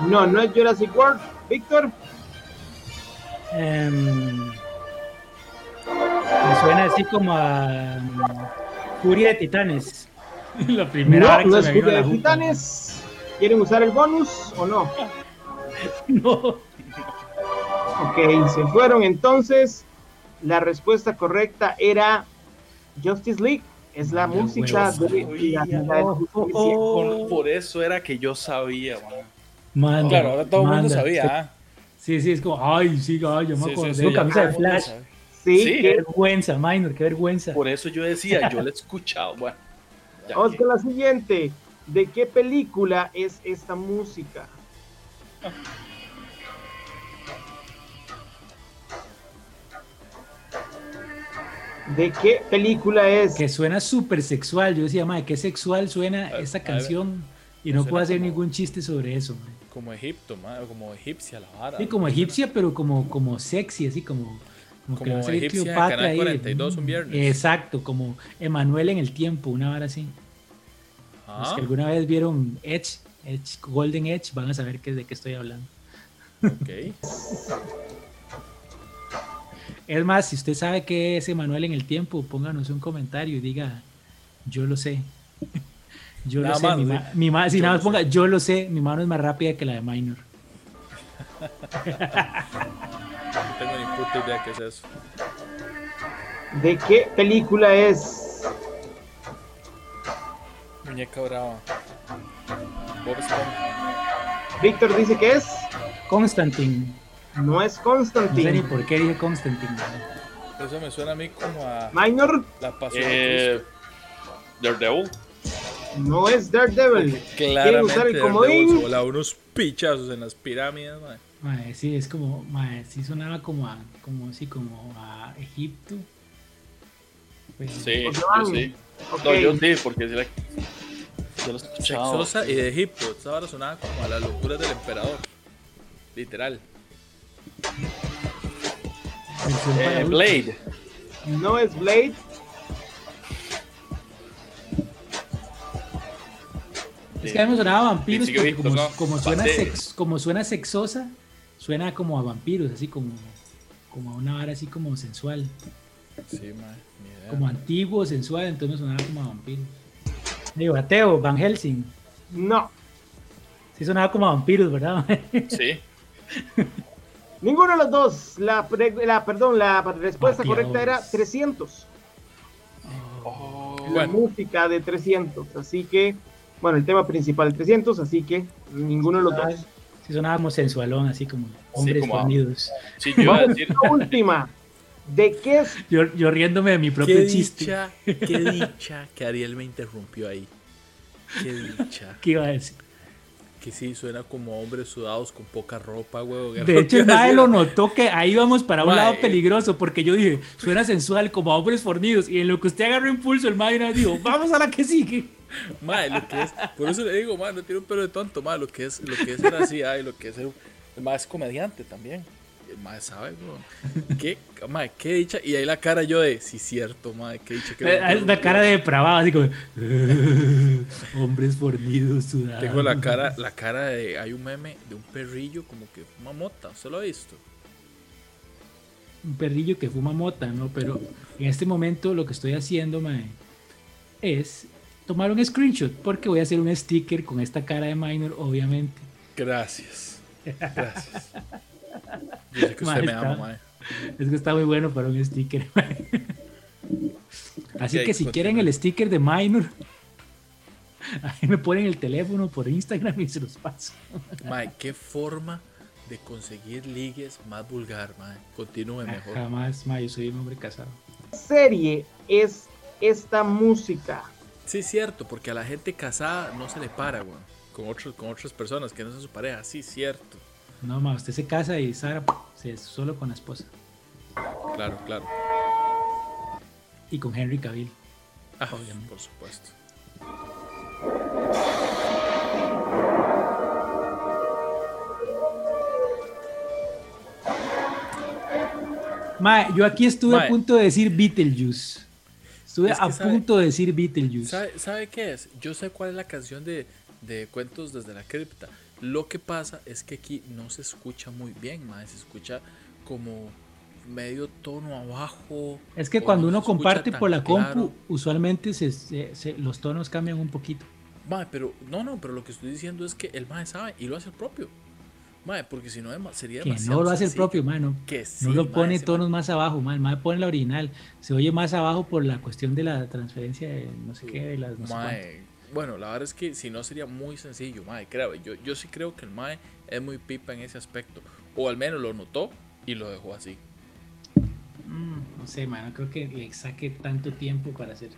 No, no es Jurassic World. Víctor, Em, me suena así como a mm, Furia de Titanes. La primera no, no es Furia de. Titanes. ¿Quieren usar el bonus o no? No. Ok, se fueron entonces. La respuesta correcta era Justice League. Es la música de de la Oh, oh, oh. Por, por eso era que yo sabía, man. Manda, Claro, ahora todo el mundo sabía. ah. Sí, sí, es como, ay, sí, ay, yo me Sí, acuerdo. sí, sí, camisa de Flash. Sí, Sí. Qué vergüenza, Minor, qué vergüenza. Por eso yo decía, yo la he escuchado. Bueno, Vamos que- con la siguiente. ¿De qué película es esta música? ¿De qué película es? Que suena súper sexual. Yo decía, madre, qué sexual suena A- esa ver, canción. Y no puedo hacer como- ningún chiste sobre eso. Como Egipto, o como egipcia la vara. Sí, como egipcia, pero como, como sexy, así como. Como, que Como va a salir egipcia, Cleopatra Canal ahí. 42 un viernes. Exacto, como Emanuel en el tiempo, una vara así. Los Ah, que alguna vez vieron Edge, Edge, Golden Edge, van a saber de qué estoy hablando. ok. Es más, si usted sabe qué es Emanuel en el tiempo, pónganos un comentario y diga, yo lo sé. Yo Nada lo sé. más, mi ¿sí? ma- mi ma- si Yo nada más ponga, yo lo sé, mi mano es más rápida que la de Minor. No tengo ni puta idea qué es eso. ¿De qué película es? Muñeca brava. Bob Esponja. Víctor dice que es. Constantine. No es No sé ni Constantine. por qué dije Constantine. Eso me suena a mí como a Minor, la pasión Eh, Daredevil. no es Daredevil. ¿Quieren usar el comodín? volaba unos pichazos en las pirámides. Mae, sí, es como, mae, sí sonaba como a, como así, como a Egipto. Pues, Sí, Pues yo van. sí. No, yo sí, porque sí la, Sexosa y de Egipto. Esta vara sonaba como a las locuras del emperador. Literal. Eh. Blade. No es Blade. Es que a mí me sonaba a vampiros porque como, suena sex- como suena sexosa, suena como a vampiros, así como, como a una vara así como sensual, Sí, mae. Ni idea. como antiguo, sensual, entonces me sonaba como a vampiros. Digo, ateo, Van Helsing. No. Sí sonaba como a vampiros, ¿verdad? Sí. Ninguno de los dos. La, pre- la- perdón, la respuesta Bateadores. correcta era 300. Oh, La Bueno. música de 300. Así que, bueno, el tema principal 300, así que ninguno de los dos. Sí, sonábamos sensualón, así como hombres como- fornidos. Sí, yo iba a decir. la última. ¿De qué es? Yo, yo riéndome de mi propio Qué chiste. dicha, qué dicha que Ariel me interrumpió ahí. Qué dicha. ¿Qué iba a decir? Que sí, suena como hombres sudados con poca ropa, huevón. De hecho, el mae lo notó que ahí vamos para un Mae. lado peligroso, porque yo dije, suena sensual como a hombres fornidos. Y en lo que usted agarró impulso, el mae dijo, vamos a la que sigue. Mae, lo que es, por eso le digo, mae, no tiene un pelo de tonto, mae, lo que es, lo que es ser así, ay, lo que es ser, el mae es comediante también. El mae sabe, weón. Qué, mae, qué dicha. Y ahí la cara yo de, sí, cierto, mae, qué dicha. que me Eh, La cara de depravado, así como, hombres fornidos, sudados. Tengo la cara, la cara de, hay un meme de un perrillo como que fuma mota, ¿se lo ha visto? un perrillo que fuma mota, ¿no? Pero en este momento lo que estoy haciendo, mae, es tomar un screenshot, porque voy a hacer un sticker con esta cara de minor, obviamente. Gracias. Gracias. Yo sé que usted Mae, me ama, está- mae. Es que está muy bueno para un sticker. mae. Así que si continúa. quieren el sticker de minor, ahí me ponen el teléfono por Instagram y se los paso. Mae, qué forma de conseguir ligues más vulgar, mae. Continúe mejor. Jamás, mae, yo soy un hombre casado. serie es esta música? Sí, es cierto, porque a la gente casada no se le para, weón. Con, otros, con otras personas que no son su pareja. Sí, cierto. No, ma, usted se casa y Sara se solo con la esposa Claro, claro. y con Henry Cavill. Ah, Obviamente. por supuesto. Ma, yo aquí estuve a punto de decir Beetlejuice. Estuve Es que a sabe- punto de decir Beetlejuice. ¿Sabe, sabe qué es? Yo sé cuál es la canción de, de Cuentos desde la Cripta. Lo que pasa es que aquí no se escucha muy bien, mae. Se escucha como medio tono abajo. Es que cuando no uno comparte por la claro. compu, usualmente se- se- se- los tonos cambian un poquito. Mae, pero no, no, pero lo que estoy diciendo es que el mae sabe y lo hace el propio. Mae, porque si no sería Que demasiado no lo hace el propio, mano. Que sí, no lo pone tonos más abajo, man. El mae pone la original. Se oye más abajo por la cuestión de la transferencia de no sé qué, de las no sé bueno, la verdad es que si no sería muy sencillo, mae, creo. Yo, yo sí creo que el mae es muy pipa en ese aspecto. O al menos lo notó y lo dejó así. Mm, no sé, mano. Creo que le saque tanto tiempo para hacer.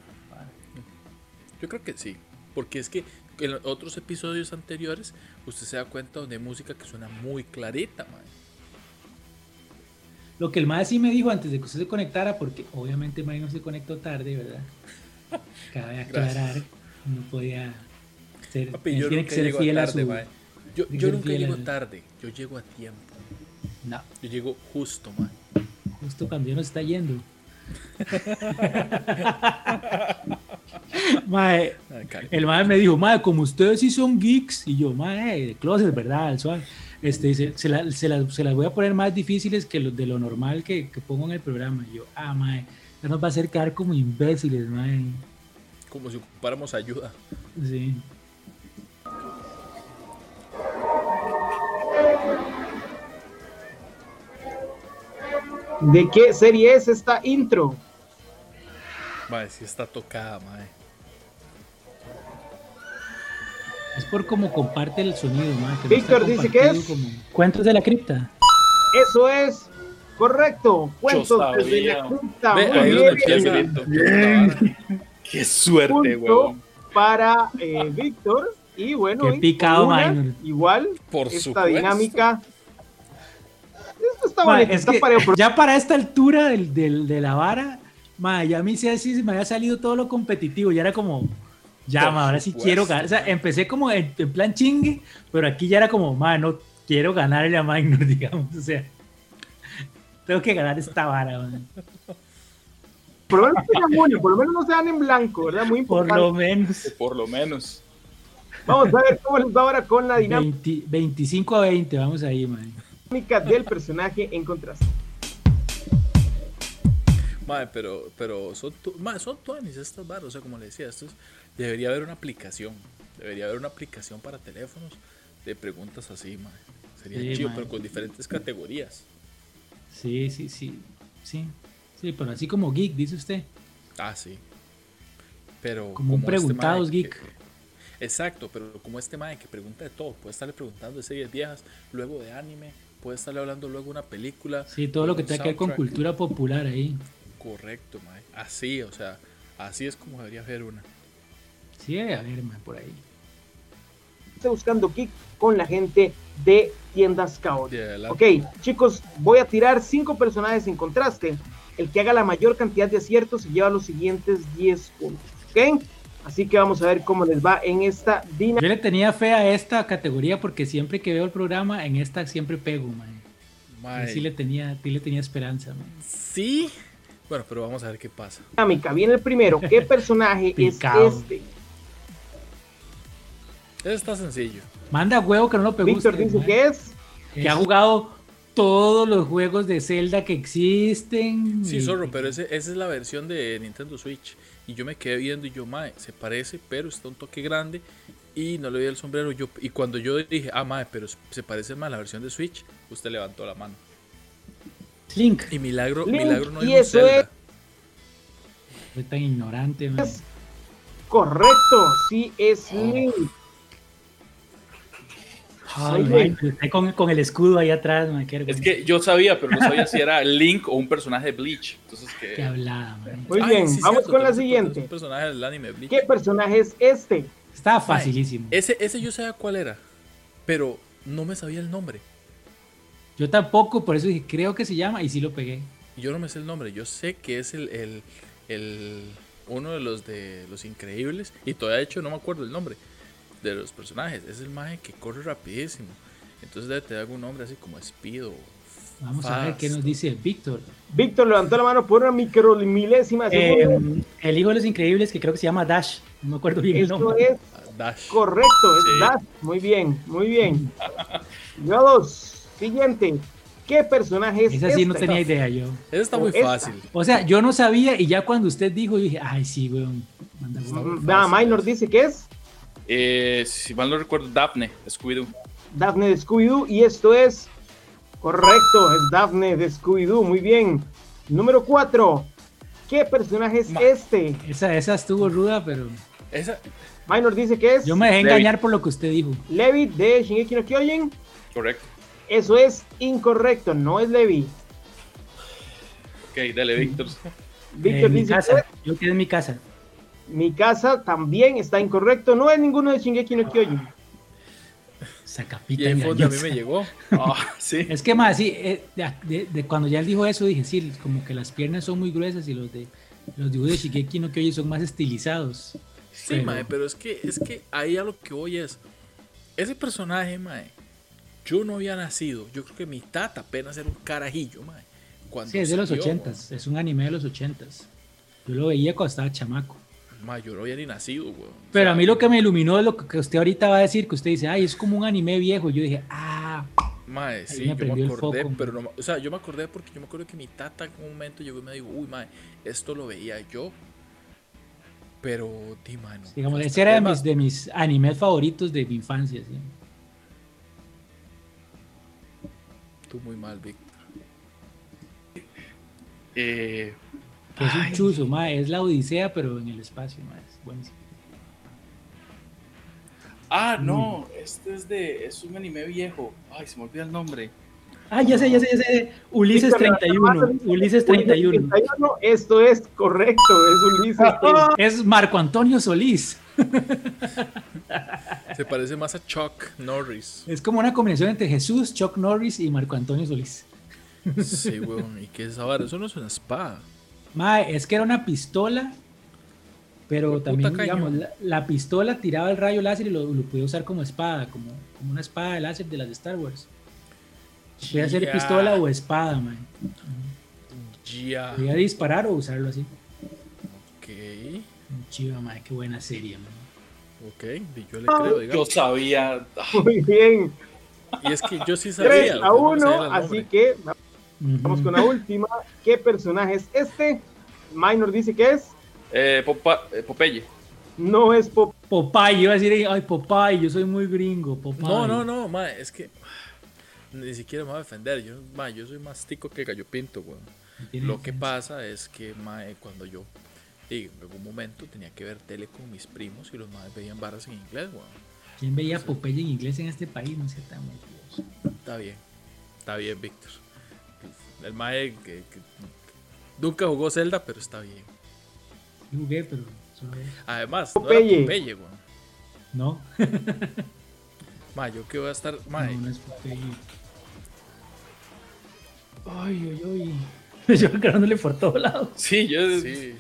Yo creo que sí. Porque es que en otros episodios anteriores usted se da cuenta de música que suena muy clarita, mae. Lo que el mae sí me dijo antes de que usted se conectara, porque obviamente mae no se conectó tarde, ¿verdad? Cabe aclarar, Gracias. No podía ser, Papi, yo tiene nunca que ser llego fiel a tarde, su... Yo, yo nunca llego al- tarde, yo llego a tiempo. No, Yo llego justo, mae. justo cuando ya nos está yendo. mae, el mae me dijo, mae, como ustedes sí son geeks, y yo, mae, de closet, ¿verdad? Suave. Este, dice, se, la- se las, se las voy a poner más difíciles que lo, de lo normal que, que pongo en el programa. Y yo, ah, mae, ya nos va a hacer quedar como imbéciles, mae. Como si ocupáramos ayuda. Sí. ¿De qué serie es esta intro? Mae, sí está tocada, mae. Es por cómo comparte el sonido, mae. Víctor dice que es- como- Cuentos de la cripta. Eso es correcto. Cuentos desde la cripta. Ve, Muy ahí es bien. donde empieza. Qué suerte, weón. para eh, Víctor. Y bueno, Qué picado, una, igual Por esta supuesto. dinámica. Esto está Mae, bonito, es está parejo, pero ya para esta altura del, del- de la vara, ya a mí sí así se me había salido todo lo competitivo. Ya era como, ya, ahora sí quiero ganar. O sea, empecé como en, en plan chingue, pero aquí ya era como, no quiero ganarle a Minor, digamos. O sea, tengo que ganar esta vara, mae. Por lo menos una, por lo menos no se dan en blanco, ¿verdad? Muy Por importante. lo menos. Por lo menos. Vamos a ver cómo les va ahora con la 20 25 a 20, vamos ahí, mae. dinámica del personaje en contraste. Mae, pero, pero son, tu- mae, son tuanis estas barras, o sea, como le decía, esto es- debería haber una aplicación, debería haber una aplicación para teléfonos de preguntas así, mae. Sería Sí, chido, pero con diferentes categorías. Sí, sí, sí. Sí, sí, pero así como geek, dice usted. Ah, sí. Pero Como un este preguntados mae geek. que- Exacto, pero como este mae que pregunta de todo, puede estarle preguntando de series viejas, luego de anime, puede estarle hablando luego de una película. Sí, todo lo que tenga que ver con cultura popular ahí. Correcto, mae. Así, o sea, así es como debería ser una. Sí, debe haber, man, por ahí. Está buscando Geek con la gente de tiendas. De adelante. Ok, chicos, voy a tirar cinco personajes en contraste. El que haga la mayor cantidad de aciertos se lleva los siguientes 10 puntos. ¿Ok? Así que vamos a ver cómo les va en esta dinámica. Yo le tenía fe a esta categoría porque siempre que veo el programa, en esta siempre pego, man. Mae, Sí le tenía, sí le tenía esperanza, man. sí. Bueno, pero vamos a ver qué pasa. Viene el primero. ¿Qué personaje es este? Eso está sencillo. Manda huevo que no lo pegó Víctor dice man. que es. Que ha jugado todos los juegos de Zelda que existen. Sí, y- zorro, pero ese, esa es la versión de Nintendo Switch. Y yo me quedé viendo y yo, mae, se parece, pero está un toque grande. Y no le vi el sombrero. Yo, y cuando yo dije, ah, mae, pero se parece más a la versión de Switch, usted levantó la mano. Link. Y milagro, Link, milagro no y dijo eso Zelda. es- Soy tan ignorante, correcto. Sí, es Link. Ay, man, con, con el escudo ahí atrás, man. Qué, Es que yo sabía, pero no sabía si era Link o un personaje de Bleach. Entonces Qué que. hablada, man. Muy Ay, bien, sí, vamos cierto, con la siguiente. Un personaje del anime Bleach. ¿Qué personaje es este? Estaba facilísimo. Ese, ese yo sabía cuál era, pero no me sabía el nombre. Yo tampoco, por eso dije, creo que se llama y sí lo pegué. Yo no me sé el nombre, yo sé que es el, el, el- uno de los de los increíbles. Y todavía de hecho no me acuerdo el nombre de los personajes. Es el maje que corre rapidísimo. Entonces debe tener algún nombre así como Speed o Vamos a ver qué nos dice Víctor. Víctor levantó la mano por una micromilésima de Eh, el hijo de los increíbles, que creo que se llama Dash. No me acuerdo bien el Esto nombre. es Dash. correcto, es Sí. Dash. Muy bien, muy bien. Yo dos. Siguiente. ¿Qué personaje es Esa sí no este? tenía idea yo. Ese está muy Esta. fácil. O sea, yo no sabía y ya cuando usted dijo, yo dije, ay, sí, weón. Mm, Vea, Minor dice que es Eh, si mal no recuerdo, Daphne, Scooby-Doo. Daphne de Scooby-Doo y esto es correcto, es Daphne de Scooby-Doo. Muy bien. Número 4. ¿Qué personaje es Ma- este? Esa, esa estuvo ruda, pero Esa, Minor dice que es yo me dejé Levi. engañar por lo que usted dijo. Levi de Shingeki no Kyojin. Correcto. Eso es incorrecto, no es Levi. Ok, dale, Víctor. Víctor dice que casa. es Yo quedé en mi casa. Mi casa también está incorrecto, no es ninguno de Shingeki no Kyojin. Sacapita y ahí fue donde a mí me llegó. Ah, sí. Es que más, sí, eh, de, de- de cuando ya él dijo eso, dije, sí, como que las piernas son muy gruesas y los de los dibujos de Shigeki no Kyojin son más estilizados. Sí, Pero- mae, pero es que, es que ahí a lo que voy es. Ese personaje, mae, yo no había nacido. Yo creo que mi tata apenas era un carajillo, mae. Cuando Sí, es de los ochentas, es un anime de los ochentas. Yo lo veía cuando estaba chamaco. Mae, yo no había ni nacido, weón. Pero a mí lo que me iluminó es lo que usted ahorita va a decir, que usted dice, ay, es como un anime viejo. Yo dije, ah, Mae, sí, me yo me acordé, foco, pero no, o sea, yo me acordé porque yo me acuerdo que mi tata en un momento llegó y me dijo, uy, mae, esto lo veía yo. Pero, di, mae, no. digamos, ese era de además, mis, de mis animes favoritos de mi infancia. ¿sí? Tú muy mal, Víctor. Eh, Que es un Ay. chuzo, ma, es la Odisea, pero en el espacio, ma, es buenísimo. ah, no, este es de. Es un anime viejo. Ay, se me olvida el nombre. Ah, ya sé, ya sé, ya sé. Ulises Víctor, levanta la mano, 31. Ulises 31. 31, Esto es correcto, es Ulises. Es Marco Antonio Solís. Se parece más a Chuck Norris. Es como una combinación entre Jesús, Chuck Norris y Marco Antonio Solís. Sí, weón. ¿Y qué es vara? Eso no es una espada. Ma, es que era una pistola, pero también, digamos, la, la pistola tiraba el rayo láser y lo, lo podía usar como espada, como, como una espada de láser de las de Star Wars. Podía ser Ya. pistola o espada, man. Ya. Podía disparar o usarlo así. Ok. Chiva, man, qué buena serie, man. Ok. Yo le creo, Yo digamos. sabía. Muy bien. Y es que yo sí sabía. 3 a pero no me 1, sabía el vamos con la última. ¿Qué personaje es este? Minor dice que es. Eh, Popa- eh, Popeye. No es Pop. Popeye, iba a decir, ay, Popeye, yo soy muy gringo, Popeye. No, no, no, ma, es que ni siquiera me voy a defender. Yo, ma, yo soy más tico que gallo pinto, weón. Lo que pasa es que, ma, cuando yo Y en algún momento tenía que ver tele con mis primos y los más veían barras en inglés, weón. ¿Quién veía Popeye en inglés en este país? No sé tan mentiroso. Está bien, está bien, Víctor. El mae que, que nunca jugó Zelda, pero está bien. Yo jugué, pero. Además, no Popeye. era Popeye, weón. No, Mae, yo que voy a estar. Mae, no, no es Popeye. Ay, ay, ay. Yo agarrándole por todos lados. Sí, yo. sí.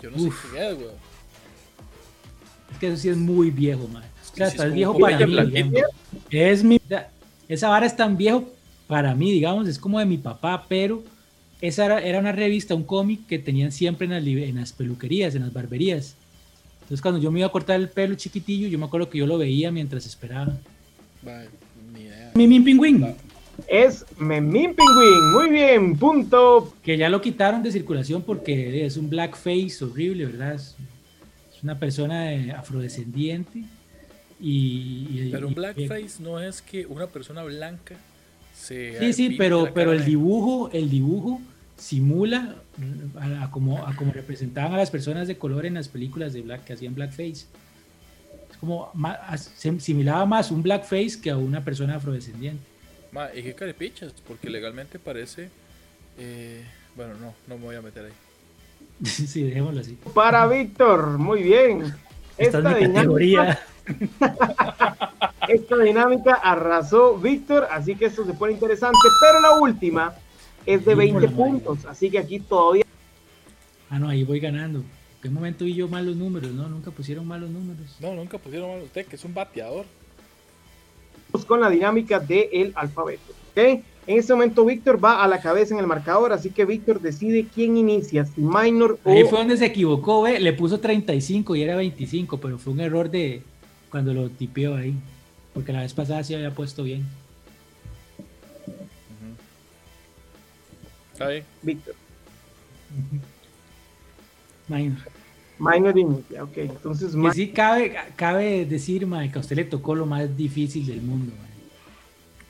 Yo no Uf. sé quién es, weón. Es que eso sí es muy viejo, man. O sea, Sí, hasta es viejo para mí. Es mi. esa vara es tan viejo para mí, digamos, es como de mi papá, pero esa era, era una revista, un cómic que tenían siempre en las, libe- en las peluquerías, en las barberías. Entonces, cuando yo me iba a cortar el pelo chiquitillo, yo me acuerdo que yo lo veía mientras esperaba. Ni idea. Min Pingüín, Es Memín Pingüín. Muy bien, punto. que ya lo quitaron de circulación porque es un blackface horrible, ¿verdad? Es, una persona eh, afrodescendiente. Y, y- Pero un y- blackface no es que una persona blanca Sí, sí, pero, pero el dibujo, el dibujo simula a, a como, a como representaban a las personas de color en las películas de black que hacían blackface. Es como ma- asimilaba más un blackface que a una persona afrodescendiente. Mae, ¿y qué carepichas? Porque legalmente parece. eh, bueno, no, no me voy a meter ahí. sí, dejémoslo así. Para Víctor. Muy bien. Esta Esta es mi dinámica, categoría. esta dinámica arrasó Víctor, así que esto se pone interesante. Pero la última es de 20 Híjole, puntos, así que aquí todavía Ah, no, ahí voy ganando. ¿En qué momento vi yo malos números? No, nunca pusieron malos números. No, nunca pusieron mal usted, que es un bateador. Con la dinámica del alfabeto. ¿ok? En este momento Víctor va a la cabeza en el marcador, así que Víctor decide quién inicia, si Minor o... Ahí fue donde se equivocó, ve, le puso 35 y era 25, pero fue un error de cuando lo tipeó ahí. Porque la vez pasada sí había puesto bien. Está bien. Víctor. Minor. Minor inicia, ok. Entonces, Que sí cabe, cabe decir, mae, que a usted le tocó lo más difícil del mundo.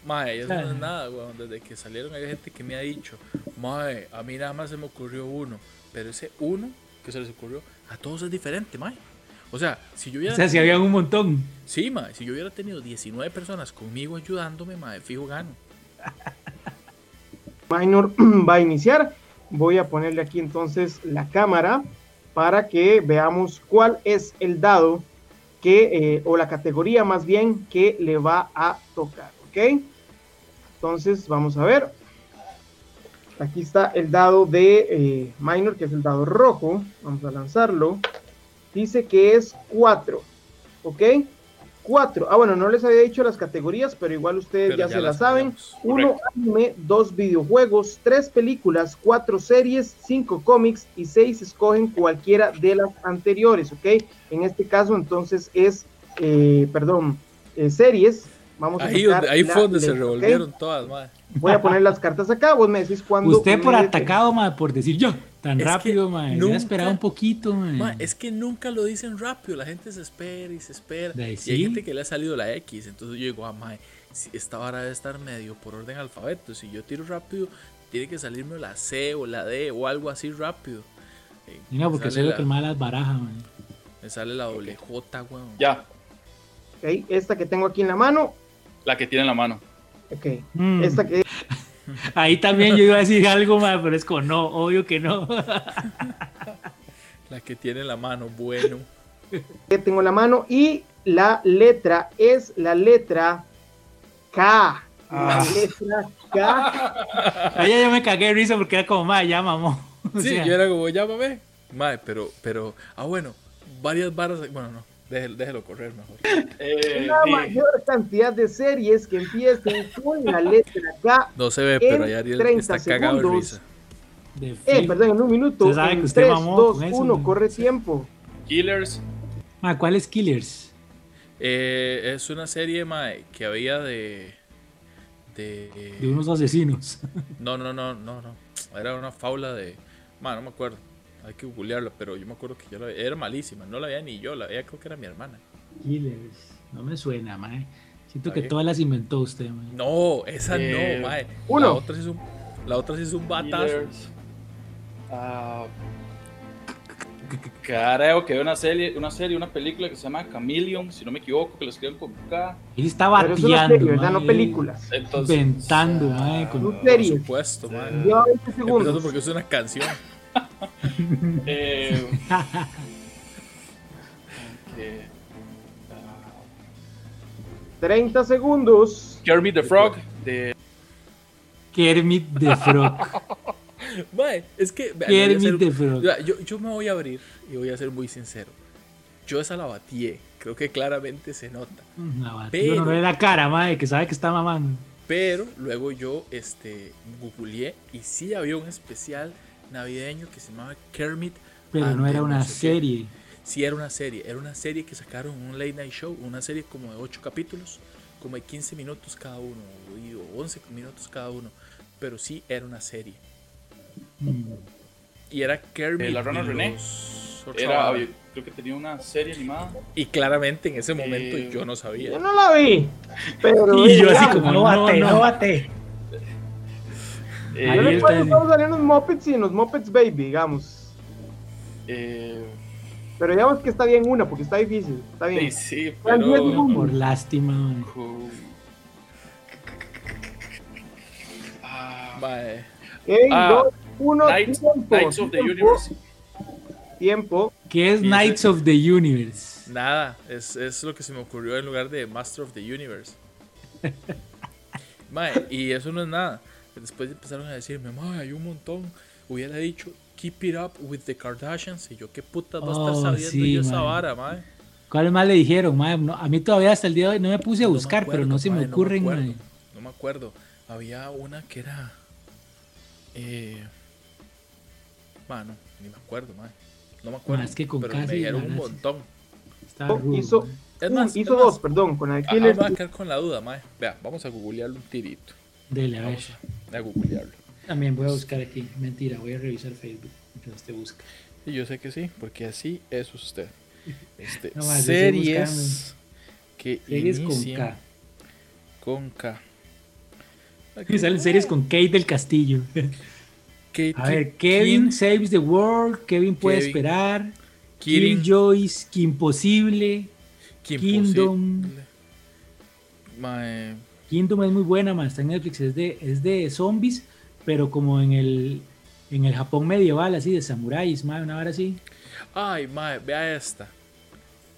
mae. Mae, eso no Ah. es nada, weón. Desde que salieron hay gente que me ha dicho, Mae, a mí nada más se me ocurrió uno. Pero ese uno que se les ocurrió, a todos es diferente, Mae. O sea, si yo hubiera. O sea, si había un montón. Sí, Mae, si yo hubiera tenido 19 personas conmigo ayudándome, Mae, fijo gano. Minor va a iniciar. Voy a ponerle aquí entonces la cámara para que veamos cuál es el dado que, eh, o la categoría más bien, que le va a tocar, ¿ok? Entonces, vamos a ver. Aquí está el dado de eh, Minor, que es el dado rojo. Vamos a lanzarlo. Dice que es 4, ¿ok? 4. Ah, bueno, no les había dicho las categorías, pero igual ustedes Pero ya, ya se las las saben. sabemos. Uno anime, dos videojuegos, tres películas, cuatro series, cinco cómics y seis escogen cualquiera de las anteriores, ¿ok? En este caso entonces es, eh, perdón, eh, series. Vamos a Ahí, ahí fue donde se revolvieron todas, Mae. Voy a poner las cartas acá, vos me decís cuándo. Usted por atacado, mae, por decir yo. Tan Es rápido, mae. nunca- esperado un poquito, mae. Ma, es que nunca lo dicen rápido, la gente se espera y se espera. De ahí Y hay gente que le ha salido la X, entonces yo digo, ah, si esta vara debe estar medio por orden alfabeto. Si yo tiro rápido, tiene que salirme la C o la D o algo así rápido. Eh, Y no, porque sale soy lo que más las baraja, mae. Me sale la doble J, weón. Ya, Ok, esta que tengo aquí en la mano, la que tiene en la mano. ok. Mm. Esta que Ahí también yo iba a decir algo, mae, pero es como no, obvio que no. La que tiene en la mano, bueno. que tengo en la mano y la letra es la letra K. La Ah. letra K. Yo me cagué de risa porque era como, mae, ya mamó. O Sí, sea, yo era como, llámame. Mae, pero, pero, ah, bueno, varias varas. Bueno, no, déjelo, déjelo correr mejor. Eh, La sí. mayor cantidad de series que empiecen con la letra K. No se ve, pero En ahí Ariel 30 está cagado de segundos. risa. Eh, perdón, en un minuto. Usted sabe En que usted 3, mamó 2, con eso, 1, man. corre tiempo. Killers. Mae, ¿cuáles killers? Eh, es una serie, mae, que había de. De. De unos asesinos. No, no, no, no, no. Era una faula de. Ma, no me acuerdo. Hay que googlearla, pero yo me acuerdo que yo la veía. Era malísima. No la veía ni yo, la veía creo que era mi hermana. Killers. No me suena, mae. Siento que todas las inventó usted, mae. No, esa Eh, no, mae. uno. La otra sí es un, la otra sí es un batazo. Killers. Ah, Carajo, que una serie, una serie, una película que se llama Chameleon, si no me equivoco, que lo escriben con K. Él está Pero es una bateando, serie, ¿verdad? No mae, películas. Entonces, Inventando, mae, con- Una Por serie. supuesto, man. Lleva 20 Empezando segundos. porque es una canción. eh, que, ah, 30 segundos. Kermit the Frog, de Kermit the Frog. Mae, es que. Kermit hacer- the Frog. yo, yo me voy a abrir y voy a ser muy sincero. Yo esa la batié. Creo que claramente se nota. La Pero- no ve la cara, mae, que sabe que está mamando. Pero luego yo este, googleé y sí había un especial navideño que se llamaba Kermit. Pero no era una no sé qué. serie. Sí, era una serie. Era una serie que sacaron un late night show. Una serie como de 8 capítulos, como de 15 minutos cada uno, o 11 minutos cada uno. Pero sí era una serie. Mm. Y era Kermit. Eh, la Rana René. era, creo que tenía una serie animada. Y claramente en ese momento Eh, yo no Yo sabía. no la vi. Pero. Y yo así digamos, como, No bate, no, no no. bate. Eh, recuerdo está el- cuando salían los Muppets y en los Muppets Baby, digamos. eh, Pero digamos que está bien una, porque está difícil. Está bien. sí, sí, pero. Por lástima, Ah, Ok, Ah, dos, uno, Knights, tiempo. Knights of the tiempo, Universe. Tiempo. ¿Qué es Knights of the Universe? nada, es, es lo que se me ocurrió en lugar de Master of the Universe. Mae, y eso no es nada. Después empezaron a decirme, mae, hay un montón. Hubiera dicho, keep it up with the Kardashians. Y yo, ¿qué putas va a estar Oh, sabiendo sí, yo esa vara, mae? ¿Cuál más le dijeron? No, a mí todavía hasta el día de hoy no me puse a No me buscar, pero no se me mae, no ocurren, acuerdo. No me acuerdo. Había una que era. Eh, mano, ni me acuerdo, mae. No me acuerdo. Más que con pero casi, me dijeron un montón. Está rudo, hizo, mae. Es un- más, hizo es más. dos, perdón, con el Ah, Killer. me voy a quedar con la duda, mae. Vea, vamos a googlearlo un tirito. Dele, a ver. A, googlearlo. También voy a buscar aquí. Mentira, voy a revisar Facebook mientras usted busca. Y yo sé que sí, porque así es usted. Este, No más, series que Series con K. con K. Salen series con Kate del Castillo. Kate- A ver, Kevin Saves the World, Kevin puede Kevin. esperar, Kirin, Killjoys, Imposible. Kim Kingdom. Possible. Mae, Kingdom es muy buena, man, está en Netflix, es de, es de zombies, pero como en el, en el Japón medieval, así, de samuráis, man, una hora así. Ay, mae, vea esta.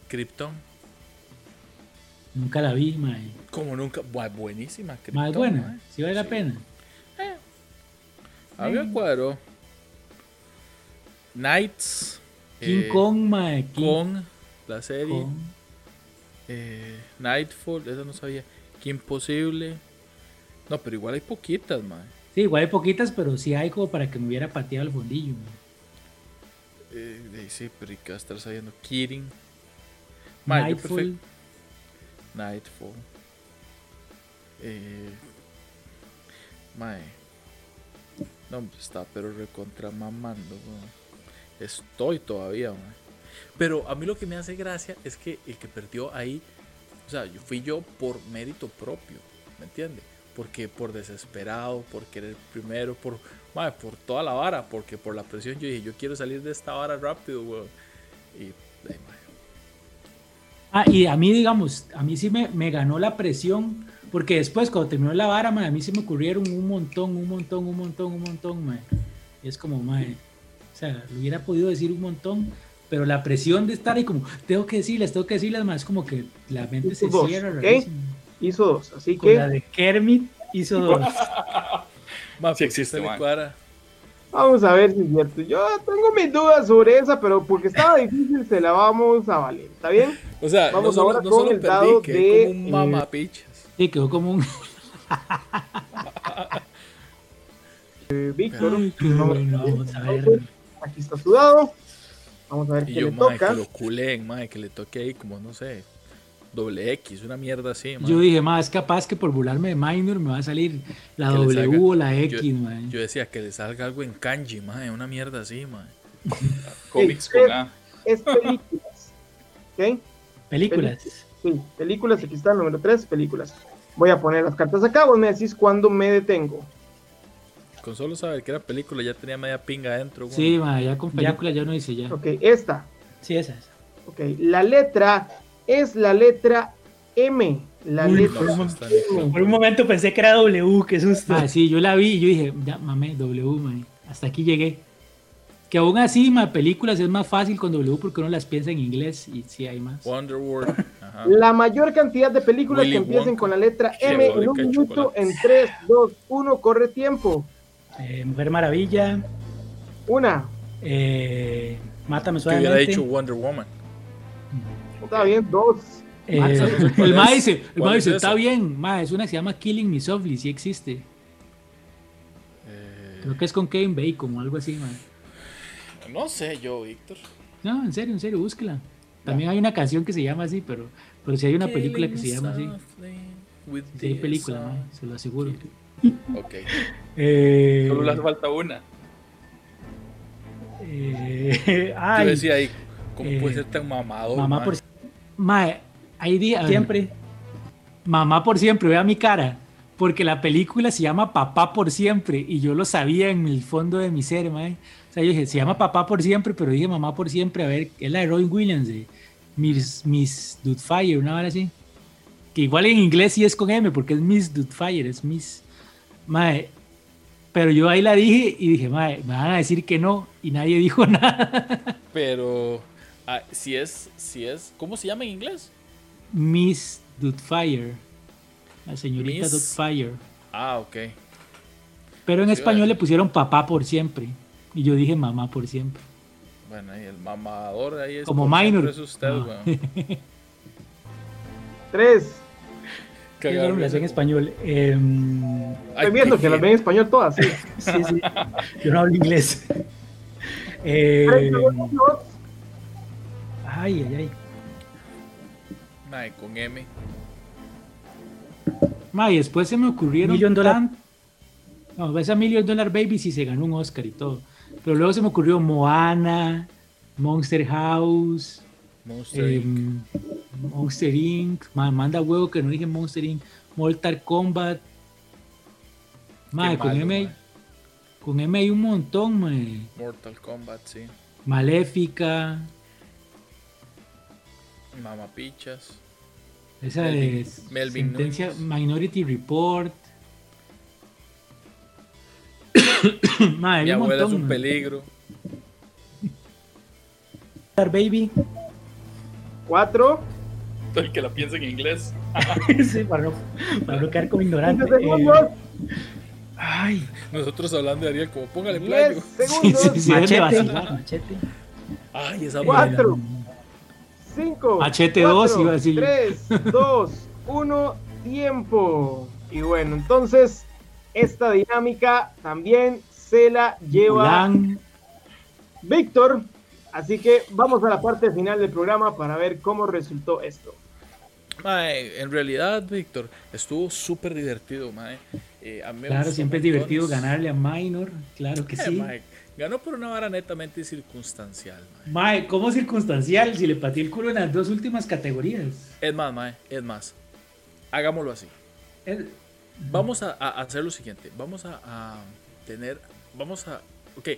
Krypton. Nunca la vi, man. Como nunca. Buenísima. Más Krypton, buena, mae. si vale la Sí. pena. A mí me cuadró. Knights. King eh, Kong, man. King Kong, la serie. Kong. Eh, Nightfall, eso no sabía. Que imposible. No, pero igual hay poquitas, mae. Sí, igual hay poquitas, pero sí hay como para que me hubiera pateado el fondillo. man. Eh, sí, pero ¿y qué va a estar sabiendo? Yo Nightfall. Nightfall. Eh, mae. No, está pero recontra mamando. Estoy todavía, mae. Pero a mí lo que me hace gracia es que el que perdió ahí, o sea, yo fui yo por mérito propio, ¿me entiendes? Porque por desesperado, por querer primero, por, mae, por toda la vara, porque por la presión yo dije, yo quiero salir de esta vara rápido, weón. Y, ay. Ah, y a mí, digamos, a mí sí me, me ganó la presión, porque después cuando terminó la vara, mae, a mí se me ocurrieron un montón, un montón, un montón, un montón, mae. Y es como, mae, o sea, lo hubiera podido decir un montón, pero la presión de estar ahí como, tengo que decirles, tengo que decirles, mae, es como que la mente se Dos, cierra. ¿ok? rarísimo. Hizo dos, así Con la que de Kermit hizo dos. Sí porque existe, man. cuadra. vamos a ver si es cierto. Yo tengo mis dudas sobre esa, pero porque estaba difícil se la vamos a valer. ¿Está bien? O sea, Vamos no solo, ahora no con solo el perdí, dado que de, como un eh, mamapichas. Sí, quedó como un... Eh, Víctor, qué vamos, vamos a ver. aquí está su dado. Vamos a ver Y qué yo, le mae, toca. que lo culen, mae, que le toque ahí como, no sé, doble X, una mierda así, mae. Yo dije, mae, es capaz que por burlarme de Minor me va a salir la Que W salga- o la yo- X, mae. Yo decía que le salga algo en kanji, mae, una mierda así, mae. Cómics con A. Es películas. ¿Ok? Películas. Sí, películas. Aquí está el número 3, películas. Voy a poner las cartas acá. Vos me decís cuándo me detengo. Con solo saber que era película ya tenía media pinga adentro. güey. Sí, ma, ya con película ya no dice ya. Ok, esta. Sí, esa, esa. Ok, la letra es la letra M. La Uy, letra No, M. Por un momento pensé que era W, qué susto. Ah, sí, yo la vi y yo dije, ya, mame, W, ma, hasta aquí llegué. Que aún así, ma, películas es más fácil con W porque uno las piensa en inglés y sí hay más. Wonderworld. Ajá. La mayor cantidad de películas Willy que empiecen Wonka. con la letra M en un minuto en 3, 2, 1, corre tiempo. Eh, Mujer Maravilla, Una. eh, Mátame Que hubiera suavemente. dicho Wonder Woman. Está bien, dos. eh, ¿cuál el ma dice, el ¿Cuál ma dice, está bien, ma, es una que se llama Killing Me Softly, sí existe. Eh, Creo que es con Kevin Bacon o algo así, ma. no sé yo, Víctor. No, en serio, en serio, búsquela. También hay una canción que se llama así, pero, pero sí hay una película que se llama así. Sí hay película, ma, se lo aseguro. Ok. eh, Solo le hace falta una. eh, Yo decía ahí, ¿cómo eh, puede ser tan mamado? mamá man? por Ma, hay días... siempre. Mamá por siempre, vea mi cara. Porque la película se llama Papá por siempre. Y yo lo sabía en el fondo de mi ser, mae. O sea, yo dije, se llama Papá por siempre, pero dije Mamá por siempre. A ver, es la de Robin Williams, de Miss, Miss Doubtfire, una hora así. Que igual en inglés sí es con M, porque es Miss Doubtfire, es Miss. Mae. Pero yo ahí la dije y dije, mae, me van a decir que no. Y nadie dijo nada. Pero ah, si es, si es, ¿cómo se llama en inglés? Miss Doubtfire. La señorita Miss-. Ah, ok. Pero en Sí, español vale. le pusieron papá por siempre. Y yo dije mamá por siempre. Bueno, ahí el mamador ahí es Como minor. Es usted, Ah. weón. Tres. ¿Qué Cagar, nombre hace en español? Ay, Estoy viendo que las ven en español todas. Sí. sí, sí. Yo no hablo inglés. Eh, ay, ay, ay. Mae, con M. Ma, y después se me ocurrieron. Million Dollar- tan- No, esa Million Dollar Baby sí se ganó un Oscar y todo. Pero luego se me ocurrió Moana, Monster House, Monster Inc. em, Monster Inc. Ma, manda huevo que no dije Monster Inc. Mortal Kombat. Ma, Qué con M. Con M hay un montón, ma. Mortal Kombat, sí. Maléfica. Mamapichas. Esa Melvin- es Melvin sentencia. Minority Report. Ma, hay Mi abuela es montón, un ma. peligro. Star Baby. Cuatro. El que la piensa en inglés. Sí, para, no, para no quedar como ignorante. segundos. Eh, ay, Nosotros hablando de Ariel, como póngale playo. Sí, segundos. sí, sí, déjeme machete. vacilar. Machete. Ay, esa Cuatro. Cinco. Machete cuatro, dos, iba a decir. Tres, dos, uno, tiempo. Y bueno, entonces, esta dinámica también se la lleva Mulan, Víctor. Así que vamos a la parte final del programa para ver cómo resultó esto. Mae, en realidad, Víctor, estuvo súper divertido, mae. Eh, a mí me Claro, siempre es divertido ganarle a Minor. Claro que Eh, sí. mae, ganó por una vara netamente circunstancial, mae. Mae, ¿cómo circunstancial si le pateé el culo en las dos últimas categorías? Es más, mae, es más. Hagámoslo así. El- Vamos a, a hacer lo siguiente. Vamos a, a tener. Vamos a. Ok.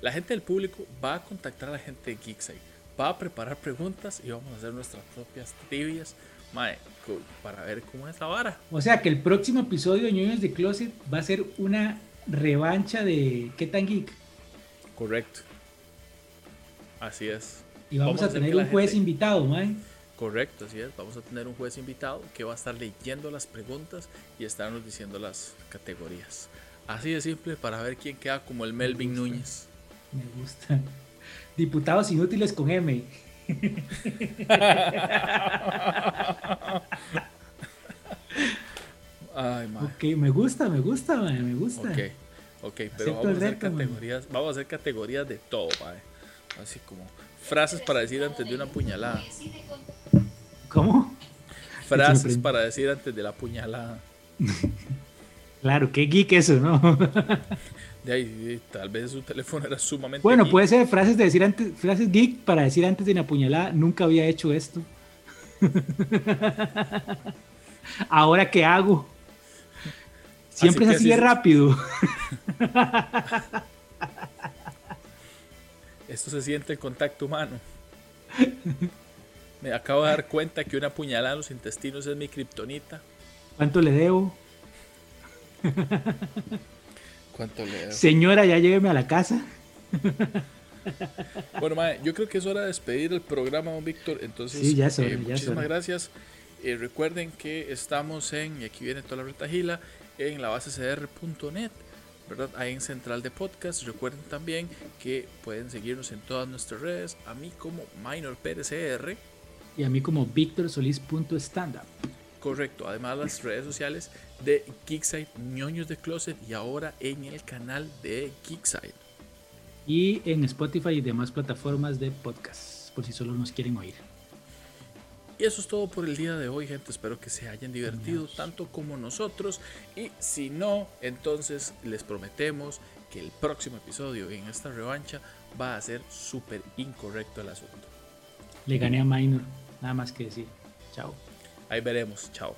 La gente del público va a contactar a la gente de Geekside. Va a preparar preguntas y vamos a hacer nuestras propias trivias. Para ver cómo es la vara. O sea que el próximo episodio de Ñoños de Closet va a ser una revancha de ¿Qué tan geek? Correcto. Así es. Y vamos, Vamos a tener un juez gente- invitado, mae. Correcto, así es. Vamos a tener un juez invitado que va a estar leyendo las preguntas y estarnos diciendo las categorías. Así de simple para ver quién queda como el Melvin. Núñez. Me gusta. Diputados inútiles con M. Ay. Ok, me gusta, me gusta, me gusta. Ok, ok, pero vamos a hacer reto, man. categorías, vamos a hacer categorías de todo, mae. Así como frases para decir antes de una puñalada. ¿Cómo? Frases para decir antes de la puñalada. Claro, qué geek eso, ¿no? De ahí, tal vez su teléfono era sumamente. Bueno, geek. puede ser frases de decir antes, frases geek para decir antes de una puñalada, nunca había hecho esto. Ahora qué hago? Siempre Así es así de rápido. Esto se siente el contacto humano. Me acabo de dar cuenta que una puñalada en los intestinos es mi kriptonita. ¿Cuánto le debo? Señora, ya lléveme a la casa. Bueno, mae, yo creo que es hora de despedir el programa, don Víctor. Entonces, Sí, ya eh, ya muchísimas gracias. Eh, recuerden que estamos en, y aquí viene toda la retagila, en la base cdr.net, ¿verdad? Ahí en Central de Podcast. Recuerden también que pueden seguirnos en todas nuestras redes. A mí como Minor PRCR. Y a mí como victorsolis.standup. Correcto, además las redes sociales de Geekside, ñoños de Closet y ahora en el canal de Geekside. Y en Spotify y demás plataformas de podcast, por si solo nos quieren oír. Y eso es todo por el día de hoy, gente. Espero que se hayan divertido tanto como nosotros. Y si no, entonces les prometemos que el próximo episodio en esta revancha va a ser súper incorrecto el asunto. Le gané a Minor, nada más que decir. Chao. Ahí veremos. Chao.